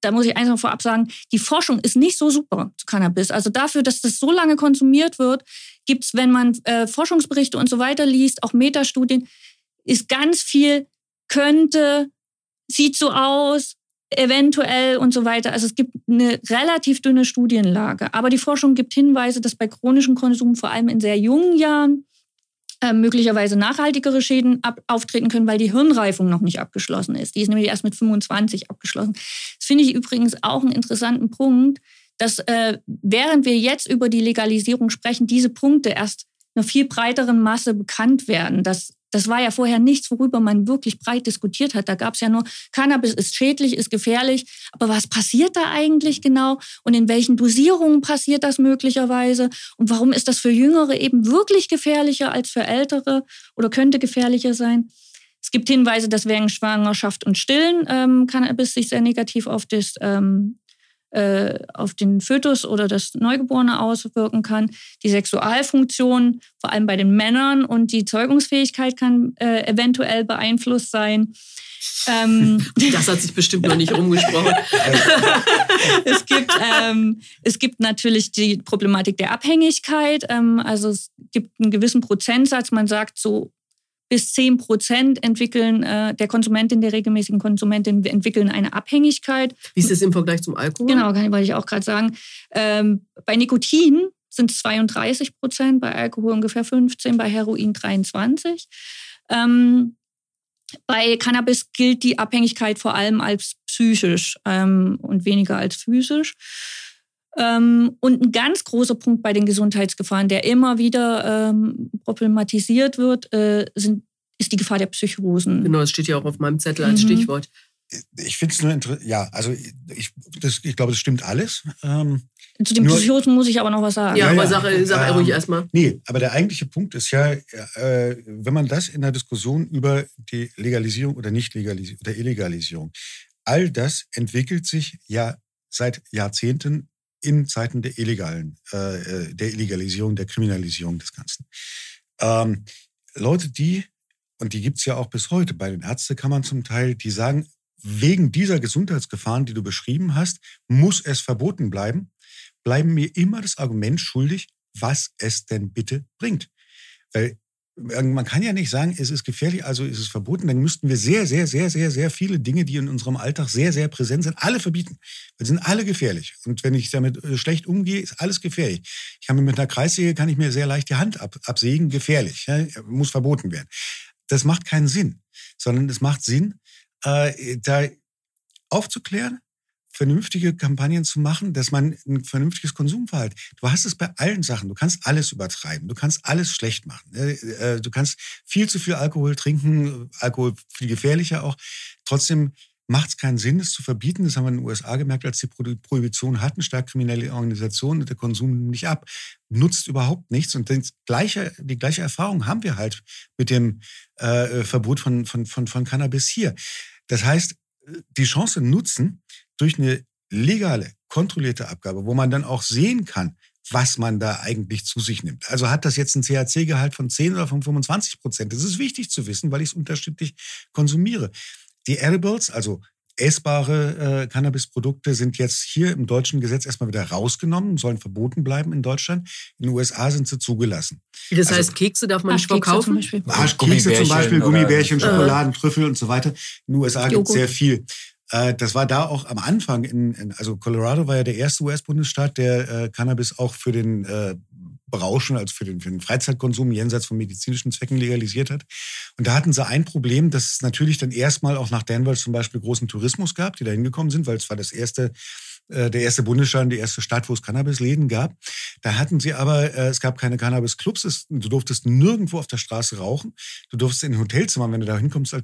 da muss ich einfach vorab sagen, die Forschung ist nicht so super zu Cannabis. Also dafür, dass das so lange konsumiert wird, gibt es, wenn man äh, Forschungsberichte und so weiter liest, auch Metastudien, ist ganz viel könnte, sieht so aus, eventuell und so weiter. Also es gibt eine relativ dünne Studienlage. Aber die Forschung gibt Hinweise, dass bei chronischem Konsum vor allem in sehr jungen Jahren äh, möglicherweise nachhaltigere Schäden ab, auftreten können, weil die Hirnreifung noch nicht abgeschlossen ist. Die ist nämlich erst mit 25 abgeschlossen. Das finde ich übrigens auch einen interessanten Punkt, dass äh, während wir jetzt über die Legalisierung sprechen, diese Punkte erst einer viel breiteren Masse bekannt werden, dass das war ja vorher nichts, worüber man wirklich breit diskutiert hat. Da gab es ja nur, Cannabis ist schädlich, ist gefährlich. Aber was passiert da eigentlich genau? Und in welchen Dosierungen passiert das möglicherweise? Und warum ist das für Jüngere eben wirklich gefährlicher als für Ältere oder könnte gefährlicher sein? Es gibt Hinweise, dass während Schwangerschaft und Stillen ähm, Cannabis sich sehr negativ auf das ähm, äh, auf den Fötus oder das Neugeborene auswirken kann. Die Sexualfunktion, vor allem bei den Männern und die Zeugungsfähigkeit kann äh, eventuell beeinflusst sein. Ähm, das hat sich bestimmt noch nicht rumgesprochen. es, gibt, ähm, es gibt natürlich die Problematik der Abhängigkeit. Ähm, also es gibt einen gewissen Prozentsatz. Man sagt so bis 10 Prozent entwickeln äh, der Konsumentin, der regelmäßigen Konsumentin entwickeln eine Abhängigkeit. Wie ist das im Vergleich zum Alkohol? Genau, wollte ich auch gerade sagen. Ähm, bei Nikotin sind es 32 Prozent, bei Alkohol ungefähr 15, bei Heroin 23. Ähm, bei Cannabis gilt die Abhängigkeit vor allem als psychisch ähm, und weniger als physisch. Ähm, und ein ganz großer Punkt bei den Gesundheitsgefahren, der immer wieder ähm, problematisiert wird, äh, sind, ist die Gefahr der Psychosen. Genau, das steht ja auch auf meinem Zettel als mhm. Stichwort. Ich finde es nur interessant. Ja, also ich, das, ich glaube, das stimmt alles. Ähm, Zu den nur, Psychosen muss ich aber noch was sagen. Ja, ja aber ja, sag, sag ähm, ruhig erstmal. Nee, aber der eigentliche Punkt ist ja, äh, wenn man das in der Diskussion über die Legalisierung oder Nicht-Legalisierung oder Illegalisierung, all das entwickelt sich ja seit Jahrzehnten in Zeiten der illegalen, äh, äh, der Illegalisierung, der Kriminalisierung des Ganzen. Ähm, Leute, die, und die gibt's ja auch bis heute bei den Ärztekammern zum Teil, die sagen, wegen dieser Gesundheitsgefahren, die du beschrieben hast, muss es verboten bleiben, bleiben mir immer das Argument schuldig, was es denn bitte bringt. Weil man kann ja nicht sagen, es ist gefährlich, also ist es verboten. Dann müssten wir sehr, sehr, sehr, sehr, sehr viele Dinge, die in unserem Alltag sehr, sehr präsent sind, alle verbieten. Wir sind alle gefährlich. Und wenn ich damit äh, schlecht umgehe, ist alles gefährlich. Ich kann mir mit einer Kreissäge kann ich mir sehr leicht die Hand ab, absägen, gefährlich. Ja, muss verboten werden. Das macht keinen Sinn, sondern es macht Sinn, äh, da aufzuklären, vernünftige Kampagnen zu machen, dass man ein vernünftiges Konsumverhalten. Du hast es bei allen Sachen. Du kannst alles übertreiben. Du kannst alles schlecht machen. Äh, äh, du kannst viel zu viel Alkohol trinken, Alkohol viel gefährlicher auch. Trotzdem macht es keinen Sinn, es zu verbieten. Das haben wir in den USA gemerkt, als die Prohibition hatten, stark kriminelle Organisationen der Konsum nicht ab. Nutzt überhaupt nichts. Und gleiche, die gleiche Erfahrung haben wir halt mit dem äh, Verbot von, von, von, von Cannabis hier. Das heißt, die Chance nutzen, durch eine legale, kontrollierte Abgabe, wo man dann auch sehen kann, was man da eigentlich zu sich nimmt. Also hat das jetzt ein THC-Gehalt von 10 oder von 25 Prozent? Das ist wichtig zu wissen, weil ich es unterschiedlich konsumiere. Die Edibles, also essbare äh, Cannabisprodukte sind jetzt hier im deutschen Gesetz erstmal wieder rausgenommen, sollen verboten bleiben in Deutschland. In den USA sind sie zugelassen. Das heißt, also, Kekse darf man nicht verkaufen? Zum Beispiel. Kekse zum Beispiel, Gummibärchen, Schokoladen, Trüffel und so weiter. In den USA gibt es sehr viel. Äh, das war da auch am Anfang, in, in, also Colorado war ja der erste US-Bundesstaat, der äh, Cannabis auch für den äh, Berauschen, also für den, für den Freizeitkonsum jenseits von medizinischen Zwecken legalisiert hat. Und da hatten sie ein Problem, dass es natürlich dann erstmal auch nach Danvers zum Beispiel großen Tourismus gab, die da hingekommen sind, weil es war das erste der erste Bundesstaat, die erste Stadt, wo es Cannabisläden gab. Da hatten sie aber, äh, es gab keine Cannabis-Clubs, du durftest nirgendwo auf der Straße rauchen. Du durftest in Hotelzimmern, wenn du da hinkommst, äh,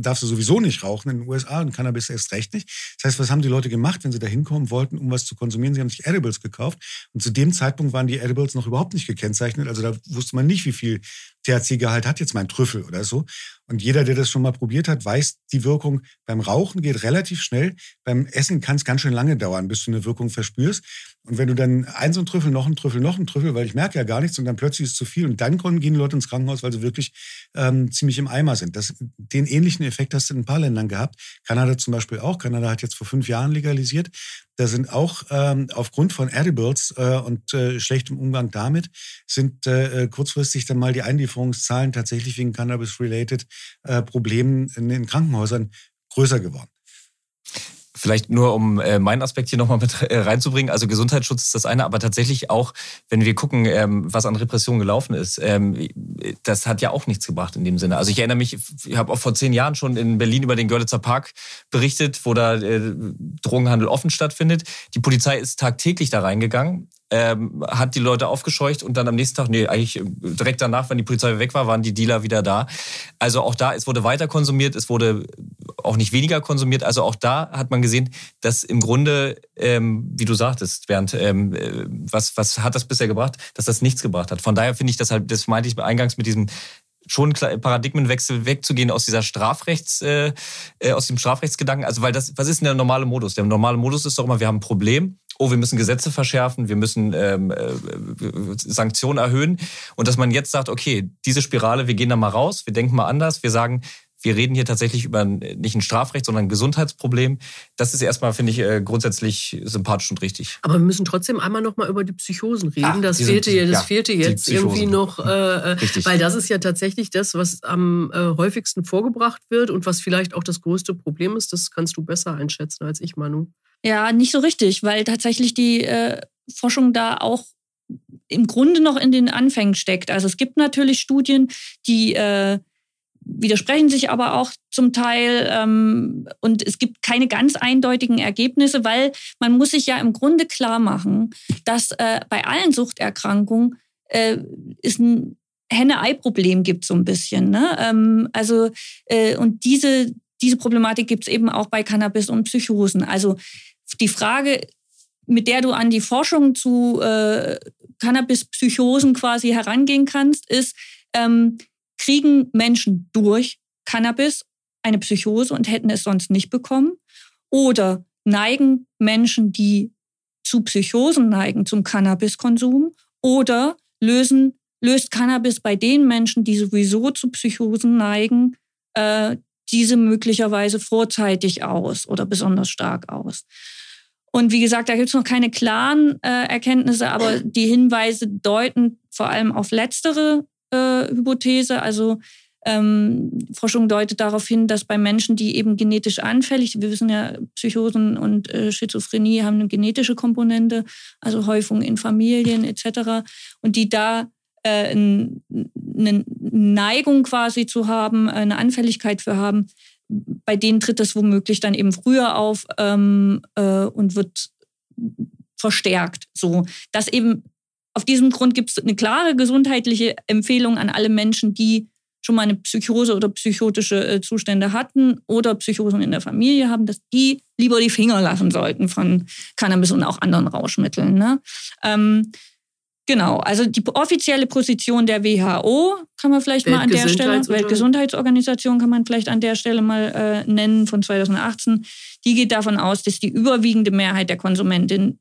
darfst du sowieso nicht rauchen in den USA und Cannabis erst recht nicht. Das heißt, was haben die Leute gemacht, wenn sie da hinkommen wollten, um was zu konsumieren? Sie haben sich Edibles gekauft und zu dem Zeitpunkt waren die Edibles noch überhaupt nicht gekennzeichnet. Also da wusste man nicht, wie viel THC-Gehalt hat jetzt mein Trüffel oder so. Und jeder, der das schon mal probiert hat, weiß, die Wirkung beim Rauchen geht relativ schnell. Beim Essen kann es ganz schön lange dauern, bis du eine Wirkung verspürst. Und wenn du dann ein so ein Trüffel, noch ein Trüffel, noch ein Trüffel, weil ich merke ja gar nichts und dann plötzlich ist es zu viel und dann gehen die Leute ins Krankenhaus, weil sie wirklich ähm, ziemlich im Eimer sind. Das, den ähnlichen Effekt hast du in ein paar Ländern gehabt. Kanada zum Beispiel auch. Kanada hat jetzt vor fünf Jahren legalisiert. Da sind auch ähm, aufgrund von Edibles äh, und äh, schlechtem Umgang damit sind äh, kurzfristig dann mal die Einlieferungszahlen tatsächlich wegen Cannabis-related äh, Problemen in den Krankenhäusern größer geworden. Vielleicht nur, um äh, meinen Aspekt hier nochmal mit äh, reinzubringen. Also Gesundheitsschutz ist das eine, aber tatsächlich auch, wenn wir gucken, ähm, was an Repression gelaufen ist, ähm, das hat ja auch nichts gebracht in dem Sinne. Also ich erinnere mich, ich habe auch vor zehn Jahren schon in Berlin über den Görlitzer Park berichtet, wo da äh, Drogenhandel offen stattfindet. Die Polizei ist tagtäglich da reingegangen ähm, hat die Leute aufgescheucht und dann am nächsten Tag, nee, eigentlich äh, direkt danach, wenn die Polizei weg war, waren die Dealer wieder da. Also auch da, es wurde weiter konsumiert, es wurde auch nicht weniger konsumiert. Also auch da hat man gesehen, dass im Grunde, ähm, wie du sagtest, Bernd, ähm, äh, was, was hat das bisher gebracht? Dass das nichts gebracht hat. Von daher finde ich das halt, das meinte ich eingangs mit diesem schon Paradigmenwechsel wegzugehen aus dieser Strafrechts, äh, äh, aus dem Strafrechtsgedanken. Also, weil das, was ist denn der normale Modus? Der normale Modus ist doch immer, wir haben ein Problem oh, wir müssen Gesetze verschärfen, wir müssen ähm, äh, Sanktionen erhöhen. Und dass man jetzt sagt, okay, diese Spirale, wir gehen da mal raus, wir denken mal anders, wir sagen, wir reden hier tatsächlich über nicht ein Strafrecht, sondern ein Gesundheitsproblem. Das ist erstmal, finde ich, äh, grundsätzlich sympathisch und richtig. Aber wir müssen trotzdem einmal noch mal über die Psychosen reden. Ach, das fehlte, sind, das ja, fehlte jetzt irgendwie noch, äh, äh weil das ist ja tatsächlich das, was am äh, häufigsten vorgebracht wird und was vielleicht auch das größte Problem ist. Das kannst du besser einschätzen als ich, Manu. Ja, nicht so richtig, weil tatsächlich die äh, Forschung da auch im Grunde noch in den Anfängen steckt. Also es gibt natürlich Studien, die äh, widersprechen sich aber auch zum Teil ähm, und es gibt keine ganz eindeutigen Ergebnisse, weil man muss sich ja im Grunde klar machen, dass äh, bei allen Suchterkrankungen äh, es ein Henne-Ei-Problem gibt so ein bisschen. Ne? Ähm, also äh, und diese diese Problematik gibt es eben auch bei Cannabis und Psychosen. Also die Frage, mit der du an die Forschung zu äh, Cannabis-Psychosen quasi herangehen kannst, ist, ähm, kriegen Menschen durch Cannabis eine Psychose und hätten es sonst nicht bekommen? Oder neigen Menschen, die zu Psychosen neigen, zum Cannabiskonsum? Oder lösen, löst Cannabis bei den Menschen, die sowieso zu Psychosen neigen, äh, diese möglicherweise vorzeitig aus oder besonders stark aus? Und wie gesagt, da gibt es noch keine klaren äh, Erkenntnisse, aber die Hinweise deuten vor allem auf letztere Hypothese. Also ähm, Forschung deutet darauf hin, dass bei Menschen, die eben genetisch anfällig, wir wissen ja, Psychosen und äh, Schizophrenie haben eine genetische Komponente, also Häufung in Familien etc. Und die da äh, eine Neigung quasi zu haben, eine Anfälligkeit für haben, bei denen tritt das womöglich dann eben früher auf ähm, äh, und wird verstärkt. So, dass eben auf diesem Grund gibt es eine klare gesundheitliche Empfehlung an alle Menschen, die schon mal eine Psychose oder psychotische äh, Zustände hatten oder Psychosen in der Familie haben, dass die lieber die Finger lassen sollten von Cannabis und auch anderen Rauschmitteln. Ne? Ähm, Genau, also die offizielle Position der WHO kann man vielleicht mal an der Stelle, Weltgesundheitsorganisation kann man vielleicht an der Stelle mal äh, nennen von 2018. Die geht davon aus, dass die überwiegende Mehrheit der Konsumentinnen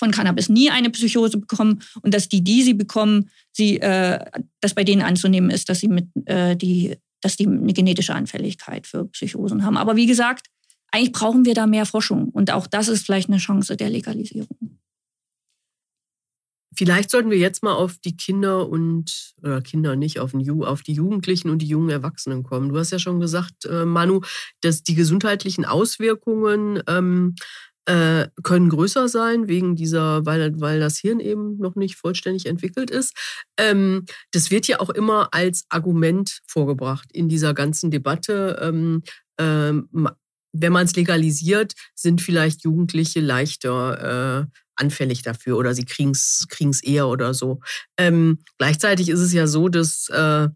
von Cannabis nie eine Psychose bekommen und dass die, die sie bekommen, sie, äh, dass bei denen anzunehmen ist, dass sie mit äh, die, dass die eine genetische Anfälligkeit für Psychosen haben. Aber wie gesagt, eigentlich brauchen wir da mehr Forschung und auch das ist vielleicht eine Chance der Legalisierung. Vielleicht sollten wir jetzt mal auf die Kinder und, oder Kinder nicht, auf, den, auf die Jugendlichen und die jungen Erwachsenen kommen. Du hast ja schon gesagt, äh, Manu, dass die gesundheitlichen Auswirkungen ähm, äh, können größer sein, wegen dieser, weil, weil das Hirn eben noch nicht vollständig entwickelt ist. Ähm, das wird ja auch immer als Argument vorgebracht in dieser ganzen Debatte. Ähm, ähm, wenn man es legalisiert, sind vielleicht Jugendliche leichter äh, anfällig dafür oder sie kriegen es eher oder so. Ähm, gleichzeitig ist es ja so, dass, äh,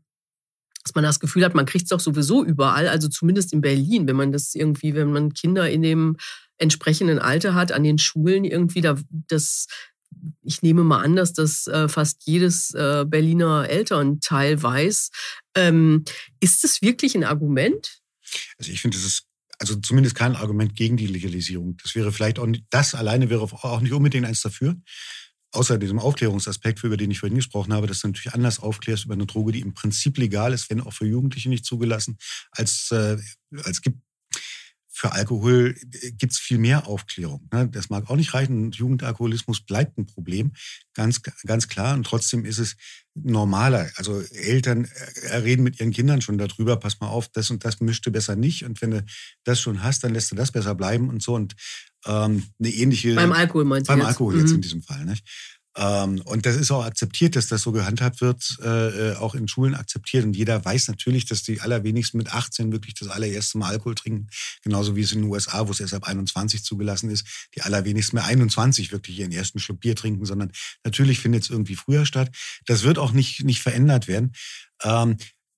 dass man das Gefühl hat, man kriegt es doch sowieso überall, also zumindest in Berlin, wenn man das irgendwie, wenn man Kinder in dem entsprechenden Alter hat, an den Schulen irgendwie, da, das, ich nehme mal an, dass das äh, fast jedes äh, Berliner Elternteil weiß. Ähm, ist das wirklich ein Argument? Also ich finde, es ist also zumindest kein Argument gegen die Legalisierung. Das wäre vielleicht auch nicht, das alleine wäre auch nicht unbedingt eins dafür. Außer diesem Aufklärungsaspekt, über den ich vorhin gesprochen habe, dass du natürlich anders aufklärst über eine Droge, die im Prinzip legal ist, wenn auch für Jugendliche nicht zugelassen, als, äh, als gibt für Alkohol äh, gibt es viel mehr Aufklärung. Ne? Das mag auch nicht reichen. Jugendalkoholismus bleibt ein Problem, ganz, ganz klar. Und trotzdem ist es normaler. Also Eltern äh, reden mit ihren Kindern schon darüber, pass mal auf, das und das mischte besser nicht. Und wenn du das schon hast, dann lässt du das besser bleiben und so. Und ähm, eine ähnliche. Beim Alkohol meinst du? Beim jetzt? Alkohol jetzt mhm. in diesem Fall. Nicht? Ähm, und das ist auch akzeptiert, dass das so gehandhabt wird, äh, äh, auch in Schulen akzeptiert. Und jeder weiß natürlich, dass die allerwenigsten mit 18 wirklich das allererste Mal Alkohol trinken. Genauso wie es in den USA, wo es erst ab 21 zugelassen ist, die allerwenigsten mit 21 wirklich ihren ersten Schluck Bier trinken, sondern natürlich findet es irgendwie früher statt. Das wird auch nicht, nicht verändert werden. Ähm,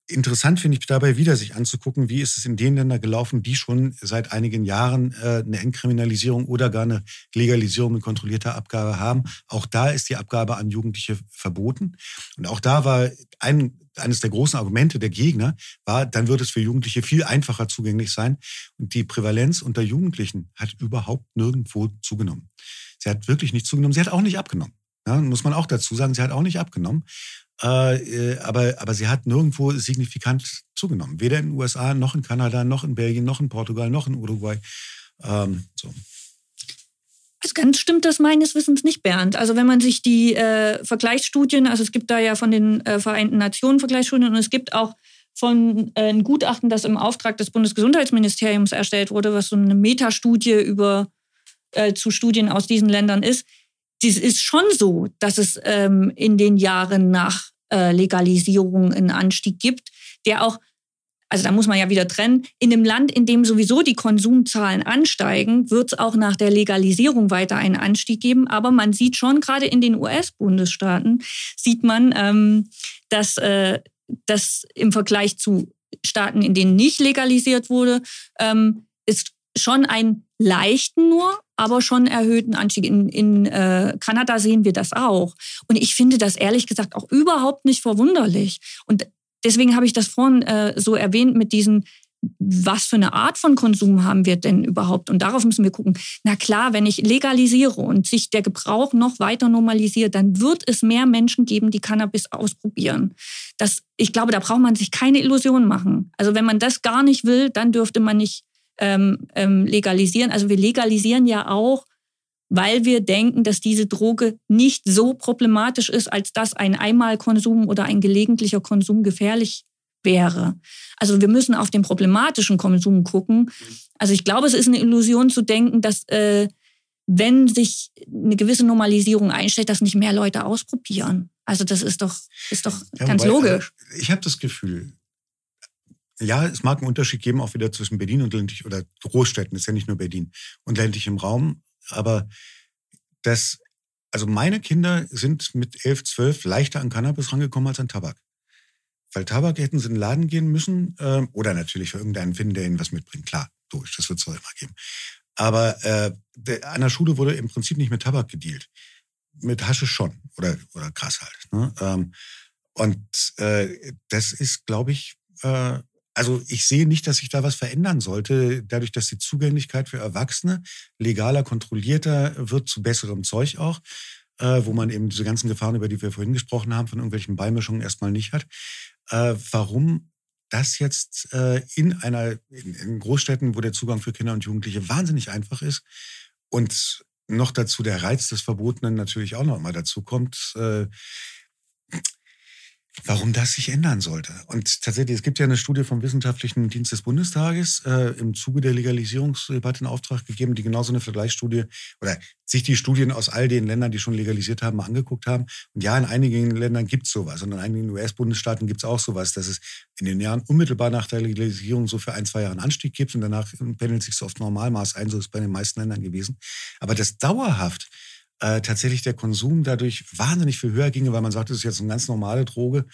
Interessant finde ich dabei wieder, sich anzugucken, wie ist es in den Ländern gelaufen, die schon seit einigen Jahren äh, eine Entkriminalisierung oder gar eine Legalisierung mit kontrollierter Abgabe haben. Auch da ist die Abgabe an Jugendliche verboten. Und auch da war ein, eines der großen Argumente der Gegner, war, dann wird es für Jugendliche viel einfacher zugänglich sein. Und die Prävalenz unter Jugendlichen hat überhaupt nirgendwo zugenommen. Sie hat wirklich nicht zugenommen. Sie hat auch nicht abgenommen. Ja, muss man auch dazu sagen, sie hat auch nicht abgenommen. Äh, äh, aber, aber sie hat nirgendwo signifikant zugenommen. Weder in den USA, noch in Kanada, noch in Belgien, noch in Portugal, noch in Uruguay. Ähm, so. Ganz stimmt das meines Wissens nicht, Bernd. Also wenn man sich die äh, Vergleichsstudien, also es gibt da ja von den äh, Vereinten Nationen Vergleichsstudien und es gibt auch von äh, ein Gutachten, das im Auftrag des Bundesgesundheitsministeriums erstellt wurde, was so eine Metastudie über äh, zu Studien aus diesen Ländern ist es ist schon so, dass es ähm, in den Jahren nach äh, Legalisierung einen Anstieg gibt, der auch, also da muss man ja wieder trennen, in dem Land, in dem sowieso die Konsumzahlen ansteigen, wird es auch nach der Legalisierung weiter einen Anstieg geben. Aber man sieht schon, gerade in den US-Bundesstaaten, sieht man, ähm, dass, äh, dass im Vergleich zu Staaten, in denen nicht legalisiert wurde, ähm, ist schon ein leichten nur, aber schon erhöhten Anstieg. In, in äh, Kanada sehen wir das auch. Und ich finde das ehrlich gesagt auch überhaupt nicht verwunderlich. Und deswegen habe ich das vorhin äh, so erwähnt mit diesen, was für eine Art von Konsum haben wir denn überhaupt? Und darauf müssen wir gucken. Na klar, wenn ich legalisiere und sich der Gebrauch noch weiter normalisiert, dann wird es mehr Menschen geben, die Cannabis ausprobieren. Das, ich glaube, da braucht man sich keine Illusionen machen. Also wenn man das gar nicht will, dann dürfte man nicht ähm, ähm, legalisieren. Also wir legalisieren ja auch, weil wir denken, dass diese Droge nicht so problematisch ist, als dass ein Einmalkonsum oder ein gelegentlicher Konsum gefährlich wäre. Also wir müssen auf den problematischen Konsum gucken. Also ich glaube, es ist eine Illusion zu denken, dass äh, wenn sich eine gewisse Normalisierung einstellt, dass nicht mehr Leute ausprobieren. Also das ist doch, ist doch ja, ganz wobei, logisch. Also ich habe das Gefühl, ja, es mag einen Unterschied geben, auch wieder zwischen Berlin und ländlich oder Großstädten, ist ja nicht nur Berlin, und ländlichem Raum. Aber das, also meine Kinder sind mit elf, zwölf leichter an Cannabis rangekommen als an Tabak. Weil Tabak hätten sie in den Laden gehen müssen äh, oder natürlich für irgendeinen finden, der ihnen was mitbringt. Klar, durch, das wird es auch immer geben. Aber äh, der, an der Schule wurde im Prinzip nicht mit Tabak gedealt. Mit Hasche schon oder, oder Gras halt. Ne? Ähm, und äh, das ist, glaube ich, äh, also ich sehe nicht, dass sich da was verändern sollte, dadurch, dass die Zugänglichkeit für Erwachsene legaler, kontrollierter wird zu besserem Zeug auch, äh, wo man eben diese ganzen Gefahren, über die wir vorhin gesprochen haben, von irgendwelchen Beimischungen erstmal nicht hat. Äh, warum das jetzt äh, in einer in, in Großstädten, wo der Zugang für Kinder und Jugendliche wahnsinnig einfach ist und noch dazu der Reiz des Verbotenen natürlich auch noch mal dazu kommt, äh, warum das sich ändern sollte. Und tatsächlich, es gibt ja eine Studie vom Wissenschaftlichen Dienst des Bundestages äh, im Zuge der Legalisierungsdebatte in Auftrag gegeben, die genau so eine Vergleichsstudie oder sich die Studien aus all den Ländern, die schon legalisiert haben, mal angeguckt haben. Und ja, in einigen Ländern gibt es sowas und in einigen US-Bundesstaaten gibt es auch sowas, dass es in den Jahren unmittelbar nach der Legalisierung so für ein, zwei Jahre einen Anstieg gibt und danach pendelt sich so auf Normalmaß ein, so ist es bei den meisten Ländern gewesen. Aber das dauerhaft äh, tatsächlich der Konsum dadurch wahnsinnig viel höher ginge, weil man sagt, das ist jetzt eine ganz normale Droge.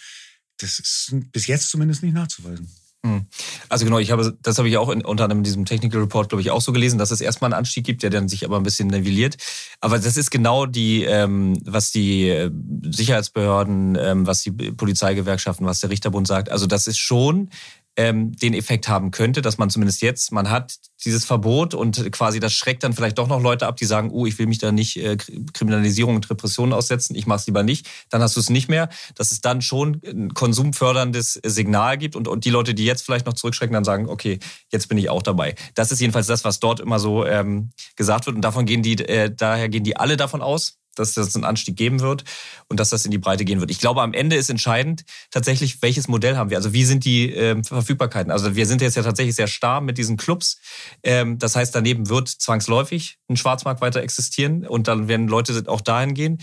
Das ist bis jetzt zumindest nicht nachzuweisen. Hm. Also genau, ich habe, das habe ich auch in, unter anderem in diesem Technical Report, glaube ich, auch so gelesen, dass es erstmal einen Anstieg gibt, der dann sich aber ein bisschen nivelliert. Aber das ist genau die, ähm, was die äh, Sicherheitsbehörden, ähm, was die Polizeigewerkschaften, was der Richterbund sagt. Also das ist schon ähm, den Effekt haben könnte, dass man zumindest jetzt, man hat dieses Verbot und quasi das schreckt dann vielleicht doch noch Leute ab, die sagen, oh, ich will mich da nicht äh, Kriminalisierung und Repressionen aussetzen, ich mache es lieber nicht. Dann hast du es nicht mehr, dass es dann schon ein konsumförderndes Signal gibt und, und die Leute, die jetzt vielleicht noch zurückschrecken, dann sagen, okay, jetzt bin ich auch dabei. Das ist jedenfalls das, was dort immer so ähm, gesagt wird und davon gehen die, äh, daher gehen die alle davon aus, dass das einen Anstieg geben wird und dass das in die Breite gehen wird. Ich glaube, am Ende ist entscheidend tatsächlich, welches Modell haben wir. Also wie sind die ähm, Verfügbarkeiten? Also wir sind jetzt ja tatsächlich sehr starr mit diesen Clubs. Ähm, das heißt, daneben wird zwangsläufig ein Schwarzmarkt weiter existieren und dann werden Leute auch dahin gehen.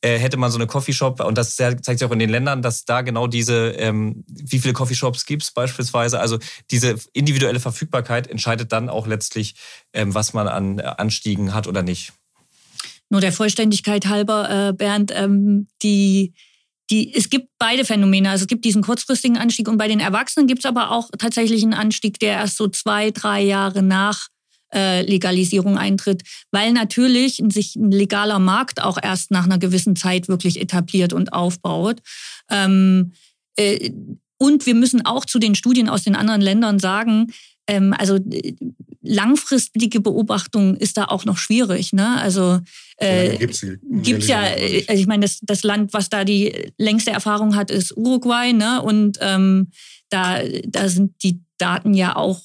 Äh, hätte man so eine Coffeeshop, und das zeigt sich auch in den Ländern, dass da genau diese, ähm, wie viele Coffeeshops gibt es beispielsweise, also diese individuelle Verfügbarkeit entscheidet dann auch letztlich, ähm, was man an Anstiegen hat oder nicht. Nur der Vollständigkeit halber, äh, Bernd, ähm, die, die, es gibt beide Phänomene. Also es gibt diesen kurzfristigen Anstieg und bei den Erwachsenen gibt es aber auch tatsächlich einen Anstieg, der erst so zwei, drei Jahre nach äh, Legalisierung eintritt, weil natürlich sich ein legaler Markt auch erst nach einer gewissen Zeit wirklich etabliert und aufbaut. Ähm, äh, und wir müssen auch zu den Studien aus den anderen Ländern sagen, ähm, also äh, langfristige Beobachtung ist da auch noch schwierig. Ne? Also äh, gibt's, gibt's ja, also ich meine, das, das Land, was da die längste Erfahrung hat, ist Uruguay, ne? Und ähm, da, da sind die Daten ja auch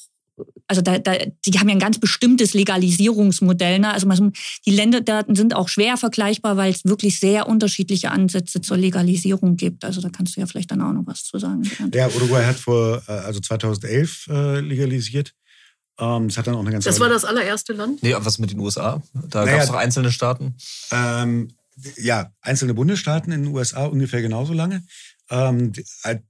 also da, da, die haben ja ein ganz bestimmtes Legalisierungsmodell. Ne? Also die Länderdaten sind auch schwer vergleichbar, weil es wirklich sehr unterschiedliche Ansätze zur Legalisierung gibt. Also da kannst du ja vielleicht dann auch noch was zu sagen. Ja, Uruguay hat vor, äh, also 2011 äh, legalisiert. Ähm, das hat dann auch eine ganze Das war das allererste Land? Nee, was mit den USA? Da naja, gab es doch einzelne Staaten. Ähm, ja, einzelne Bundesstaaten in den USA ungefähr genauso lange. Ähm,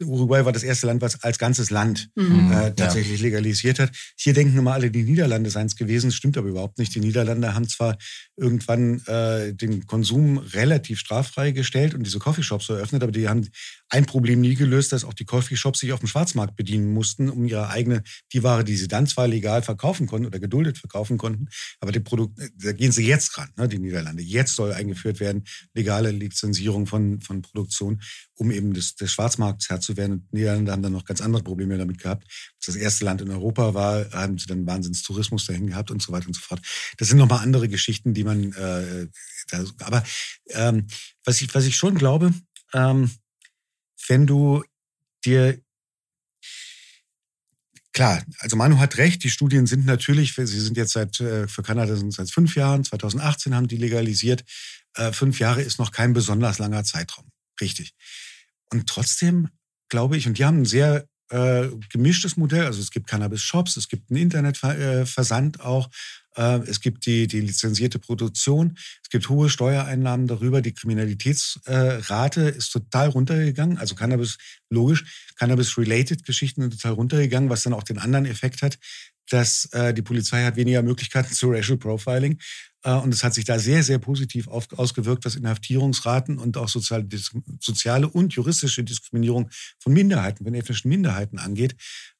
Uruguay war das erste Land, was als ganzes Land mhm. äh, tatsächlich ja. legalisiert hat. Hier denken immer alle, die Niederlande seien es gewesen. Das stimmt aber überhaupt nicht. Die Niederlande haben zwar irgendwann äh, den Konsum relativ straffrei gestellt und diese Coffeeshops eröffnet, aber die haben ein Problem nie gelöst, dass auch die Coffeeshops sich auf dem Schwarzmarkt bedienen mussten, um ihre eigene, die Ware, die sie dann zwar legal verkaufen konnten oder geduldet verkaufen konnten, aber die Produkt, da gehen sie jetzt ran, ne, die Niederlande. Jetzt soll eingeführt werden, legale Lizenzierung von, von Produktion um eben des, des Schwarzmarkts Herr zu werden. Und Niederlande haben dann noch ganz andere Probleme damit gehabt. Das, das erste Land in Europa war, haben sie dann Wahnsinnstourismus dahin gehabt und so weiter und so fort. Das sind nochmal andere Geschichten, die man, äh, da, aber ähm, was, ich, was ich schon glaube, ähm, wenn du dir Klar, also Manu hat recht, die Studien sind natürlich, sie sind jetzt seit, äh, für Kanada sind seit fünf Jahren, 2018 haben die legalisiert. Äh, fünf Jahre ist noch kein besonders langer Zeitraum. Richtig. Und trotzdem glaube ich, und die haben ein sehr äh, gemischtes Modell. Also es gibt Cannabis-Shops, es gibt einen Internetversand auch, äh, es gibt die, die lizenzierte Produktion, es gibt hohe Steuereinnahmen darüber. Die Kriminalitätsrate äh, ist total runtergegangen. Also Cannabis, logisch, Cannabis-related Geschichten sind total runtergegangen, was dann auch den anderen Effekt hat, dass äh, die Polizei hat weniger Möglichkeiten zu Racial Profiling. Äh, und es hat sich da sehr, sehr positiv auf, ausgewirkt, was Inhaftierungsraten und auch soziale, soziale und juristische Diskriminierung von Minderheiten, von ethnischen Minderheiten angeht.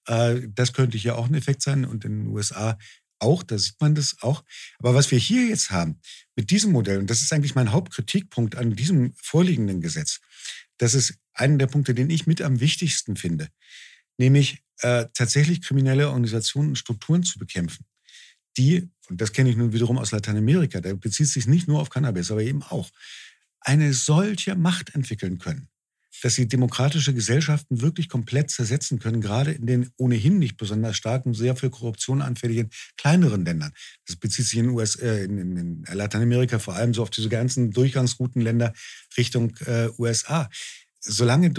Äh, das könnte hier auch ein Effekt sein und in den USA auch, da sieht man das auch. Aber was wir hier jetzt haben mit diesem Modell, und das ist eigentlich mein Hauptkritikpunkt an diesem vorliegenden Gesetz, das ist einer der Punkte, den ich mit am wichtigsten finde, nämlich äh, tatsächlich kriminelle Organisationen und Strukturen zu bekämpfen, die, und das kenne ich nun wiederum aus Lateinamerika, da bezieht sich nicht nur auf Cannabis, aber eben auch, eine solche Macht entwickeln können, dass sie demokratische Gesellschaften wirklich komplett zersetzen können, gerade in den ohnehin nicht besonders starken, sehr für Korruption anfälligen kleineren Ländern. Das bezieht sich in, US, äh, in, in Lateinamerika vor allem so auf diese ganzen Durchgangsroutenländer Richtung äh, USA. Solange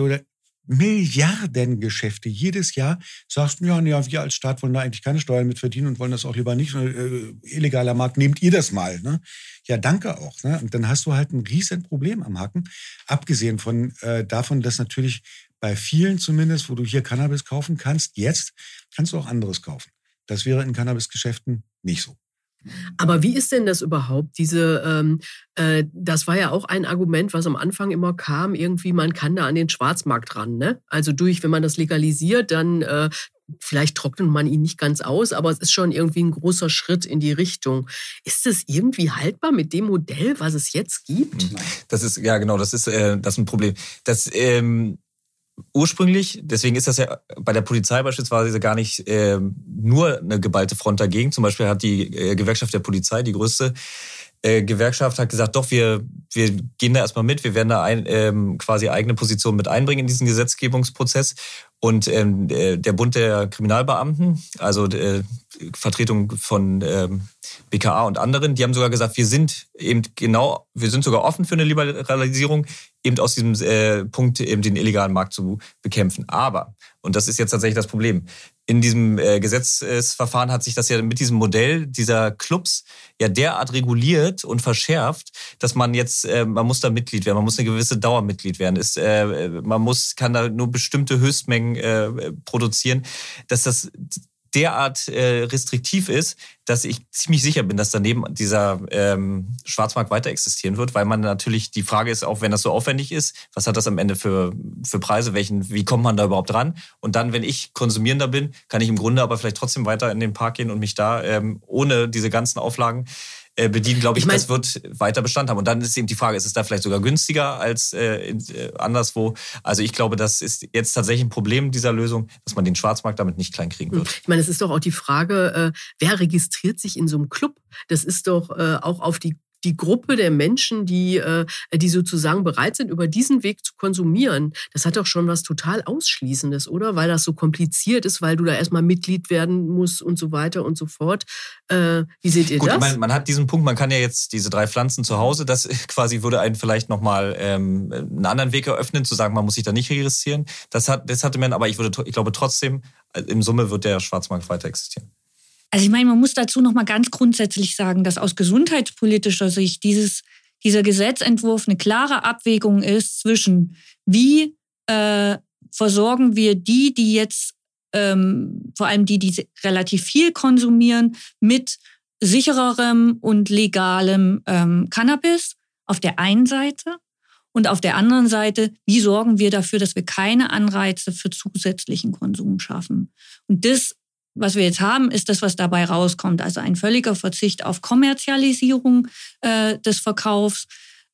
Milliardengeschäfte jedes Jahr. Sagst ja, ja, wir als Staat wollen da eigentlich keine Steuern mit verdienen und wollen das auch lieber nicht. Äh, illegaler Markt, nehmt ihr das mal. Ne? Ja, danke auch. Ne? Und dann hast du halt ein riesen Problem am Hacken. Abgesehen von äh, davon, dass natürlich bei vielen zumindest, wo du hier Cannabis kaufen kannst, jetzt kannst du auch anderes kaufen. Das wäre in Cannabisgeschäften nicht so. Aber wie ist denn das überhaupt? Diese, ähm, äh, das war ja auch ein Argument, was am Anfang immer kam, irgendwie, man kann da an den Schwarzmarkt ran. Ne? Also durch, wenn man das legalisiert, dann äh, vielleicht trocknet man ihn nicht ganz aus, aber es ist schon irgendwie ein großer Schritt in die Richtung. Ist es irgendwie haltbar mit dem Modell, was es jetzt gibt? Das ist, ja genau, das ist, äh, das ist ein Problem. Das, ähm, ursprünglich, deswegen ist das ja bei der Polizei beispielsweise gar nicht äh, nur eine geballte Front dagegen. Zum Beispiel hat die äh, Gewerkschaft der Polizei, die größte äh, Gewerkschaft, hat gesagt, doch, wir, wir gehen da erstmal mit, wir werden da ein, ähm, quasi eigene Positionen mit einbringen in diesen Gesetzgebungsprozess. Und ähm, der Bund der Kriminalbeamten, also äh, Vertretung von ähm, BKA und anderen, die haben sogar gesagt, wir sind eben genau, wir sind sogar offen für eine Liberalisierung, eben aus diesem äh, Punkt eben den illegalen Markt zu bekämpfen. Aber, und das ist jetzt tatsächlich das Problem, in diesem äh, Gesetzesverfahren hat sich das ja mit diesem Modell dieser Clubs ja derart reguliert und verschärft, dass man jetzt, äh, man muss da Mitglied werden, man muss eine gewisse Dauer Mitglied werden, ist, äh, man muss, kann da nur bestimmte Höchstmengen äh, produzieren, dass das derart äh, restriktiv ist, dass ich ziemlich sicher bin, dass daneben dieser ähm, Schwarzmarkt weiter existieren wird, weil man natürlich, die Frage ist auch, wenn das so aufwendig ist, was hat das am Ende für, für Preise, welchen, wie kommt man da überhaupt ran? Und dann, wenn ich Konsumierender bin, kann ich im Grunde aber vielleicht trotzdem weiter in den Park gehen und mich da ähm, ohne diese ganzen Auflagen äh, bedienen, glaube ich, ich mein, das wird weiter Bestand haben. Und dann ist eben die Frage, ist es da vielleicht sogar günstiger als äh, äh, anderswo? Also ich glaube, das ist jetzt tatsächlich ein Problem dieser Lösung, dass man den Schwarzmarkt damit nicht klein kriegen wird. Ich meine, es ist doch auch die Frage, äh, wer registriert sich in so einem Club? Das ist doch äh, auch auf die die Gruppe der Menschen, die, äh, die sozusagen bereit sind, über diesen Weg zu konsumieren, das hat doch schon was total Ausschließendes, oder? Weil das so kompliziert ist, weil du da erstmal Mitglied werden musst und so weiter und so fort. Äh, wie seht ihr Gut, das? Man, man, hat diesen Punkt, man kann ja jetzt diese drei Pflanzen zu Hause, das quasi würde einen vielleicht nochmal ähm, einen anderen Weg eröffnen, zu sagen, man muss sich da nicht registrieren. Das, hat, das hatte man, aber ich, würde, ich glaube trotzdem, äh, im Summe wird der Schwarzmarkt weiter existieren. Also ich meine, man muss dazu noch mal ganz grundsätzlich sagen, dass aus gesundheitspolitischer Sicht dieses, dieser Gesetzentwurf eine klare Abwägung ist zwischen, wie äh, versorgen wir die, die jetzt, ähm, vor allem die, die relativ viel konsumieren, mit sichererem und legalem ähm, Cannabis auf der einen Seite und auf der anderen Seite, wie sorgen wir dafür, dass wir keine Anreize für zusätzlichen Konsum schaffen. Und das was wir jetzt haben, ist das, was dabei rauskommt. Also ein völliger Verzicht auf Kommerzialisierung äh, des Verkaufs,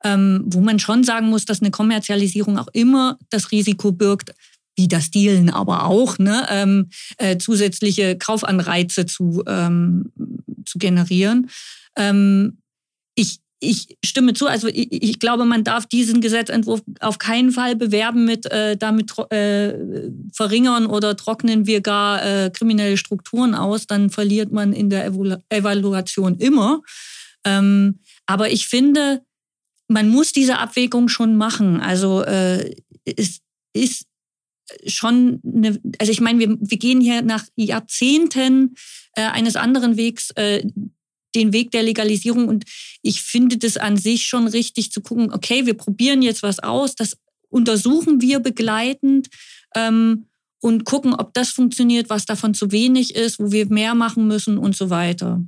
ähm, wo man schon sagen muss, dass eine Kommerzialisierung auch immer das Risiko birgt, wie das Dealen aber auch, ne, ähm, äh, zusätzliche Kaufanreize zu, ähm, zu generieren. Ähm, ich, ich stimme zu. Also ich, ich, glaube, man darf diesen Gesetzentwurf auf keinen Fall bewerben mit äh, damit äh, verringern oder trocknen wir gar äh, kriminelle Strukturen aus. Dann verliert man in der Evalu Evaluation immer. Ähm, aber ich finde, man muss diese Abwägung schon machen. Also äh, es ist schon eine, also ich meine, wir, wir gehen hier nach Jahrzehnten äh, eines anderen Wegs äh, den Weg der Legalisierung. Und ich finde das an sich schon richtig zu gucken, okay, wir probieren jetzt was aus, das untersuchen wir begleitend ähm, und gucken, ob das funktioniert, was davon zu wenig ist, wo wir mehr machen müssen und so weiter.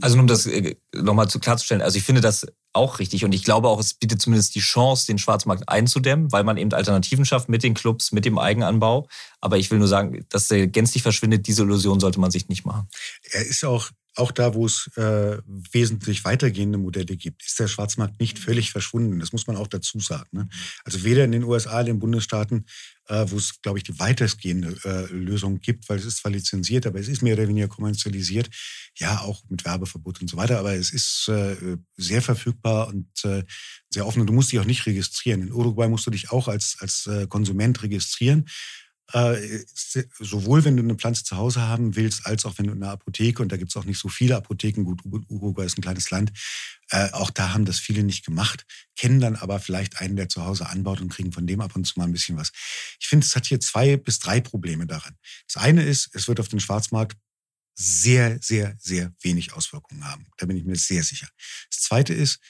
Also um das äh, nochmal zu klarzustellen, also ich finde das auch richtig und ich glaube auch, es bietet zumindest die Chance, den Schwarzmarkt einzudämmen, weil man eben Alternativen schafft mit den Clubs, mit dem Eigenanbau. Aber ich will nur sagen, dass der gänzlich verschwindet, diese Illusion sollte man sich nicht machen. Er ist auch auch da, wo es äh, wesentlich weitergehende Modelle gibt, ist der Schwarzmarkt nicht völlig verschwunden. Das muss man auch dazu sagen. Ne? Also weder in den USA, in den Bundesstaaten, äh, wo es, glaube ich, die weitestgehende äh, Lösung gibt, weil es ist zwar lizenziert, aber es ist mehr oder weniger kommerzialisiert. Ja, auch mit Werbeverbot und so weiter, aber es ist äh, sehr verfügbar und äh, sehr offen. Und du musst dich auch nicht registrieren. In Uruguay musst du dich auch als, als äh, Konsument registrieren. Äh, sowohl wenn du eine Pflanze zu Hause haben willst, als auch wenn du in einer Apotheke, und da gibt es auch nicht so viele Apotheken, gut, Uruguay ist ein kleines Land, äh, auch da haben das viele nicht gemacht, kennen dann aber vielleicht einen, der zu Hause anbaut und kriegen von dem ab und zu mal ein bisschen was. Ich finde, es hat hier zwei bis drei Probleme daran. Das eine ist, es wird auf den Schwarzmarkt sehr, sehr, sehr wenig Auswirkungen haben. Da bin ich mir sehr sicher. Das zweite ist,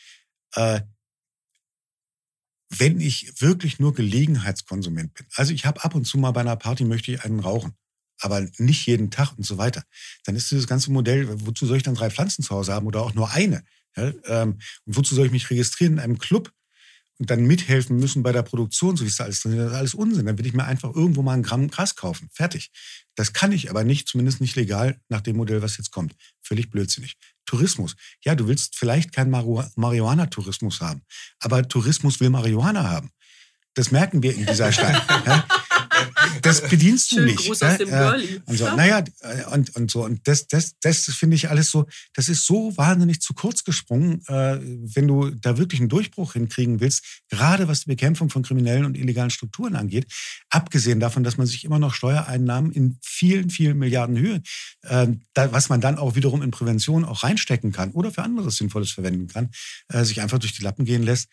äh, wenn ich wirklich nur Gelegenheitskonsument bin, also ich habe ab und zu mal bei einer Party möchte ich einen rauchen, aber nicht jeden Tag und so weiter, dann ist dieses ganze Modell, wozu soll ich dann drei Pflanzen zu Hause haben oder auch nur eine? Ja, ähm, und wozu soll ich mich registrieren in einem Club und dann mithelfen müssen bei der Produktion, so wie es da alles drin ist? Das ist alles Unsinn. Dann will ich mir einfach irgendwo mal ein Gramm Gras kaufen. Fertig. Das kann ich aber nicht, zumindest nicht legal nach dem Modell, was jetzt kommt. Völlig blödsinnig. Tourismus. Ja, du willst vielleicht keinen Marihuana-Tourismus haben, aber Tourismus will Marihuana haben. Das merken wir in dieser Stadt. ja? Das bedienst du Schön nicht. Gruß ja? aus dem Girlie. Und so, naja, und, und so. Und das, das, das finde ich alles so, das ist so wahnsinnig zu kurz gesprungen, äh, wenn du da wirklich einen Durchbruch hinkriegen willst, gerade was die Bekämpfung von kriminellen und illegalen Strukturen angeht. Abgesehen davon, dass man sich immer noch Steuereinnahmen in vielen, vielen Milliarden Höhe, äh, da, was man dann auch wiederum in Prävention auch reinstecken kann oder für anderes Sinnvolles verwenden kann, äh, sich einfach durch die Lappen gehen lässt.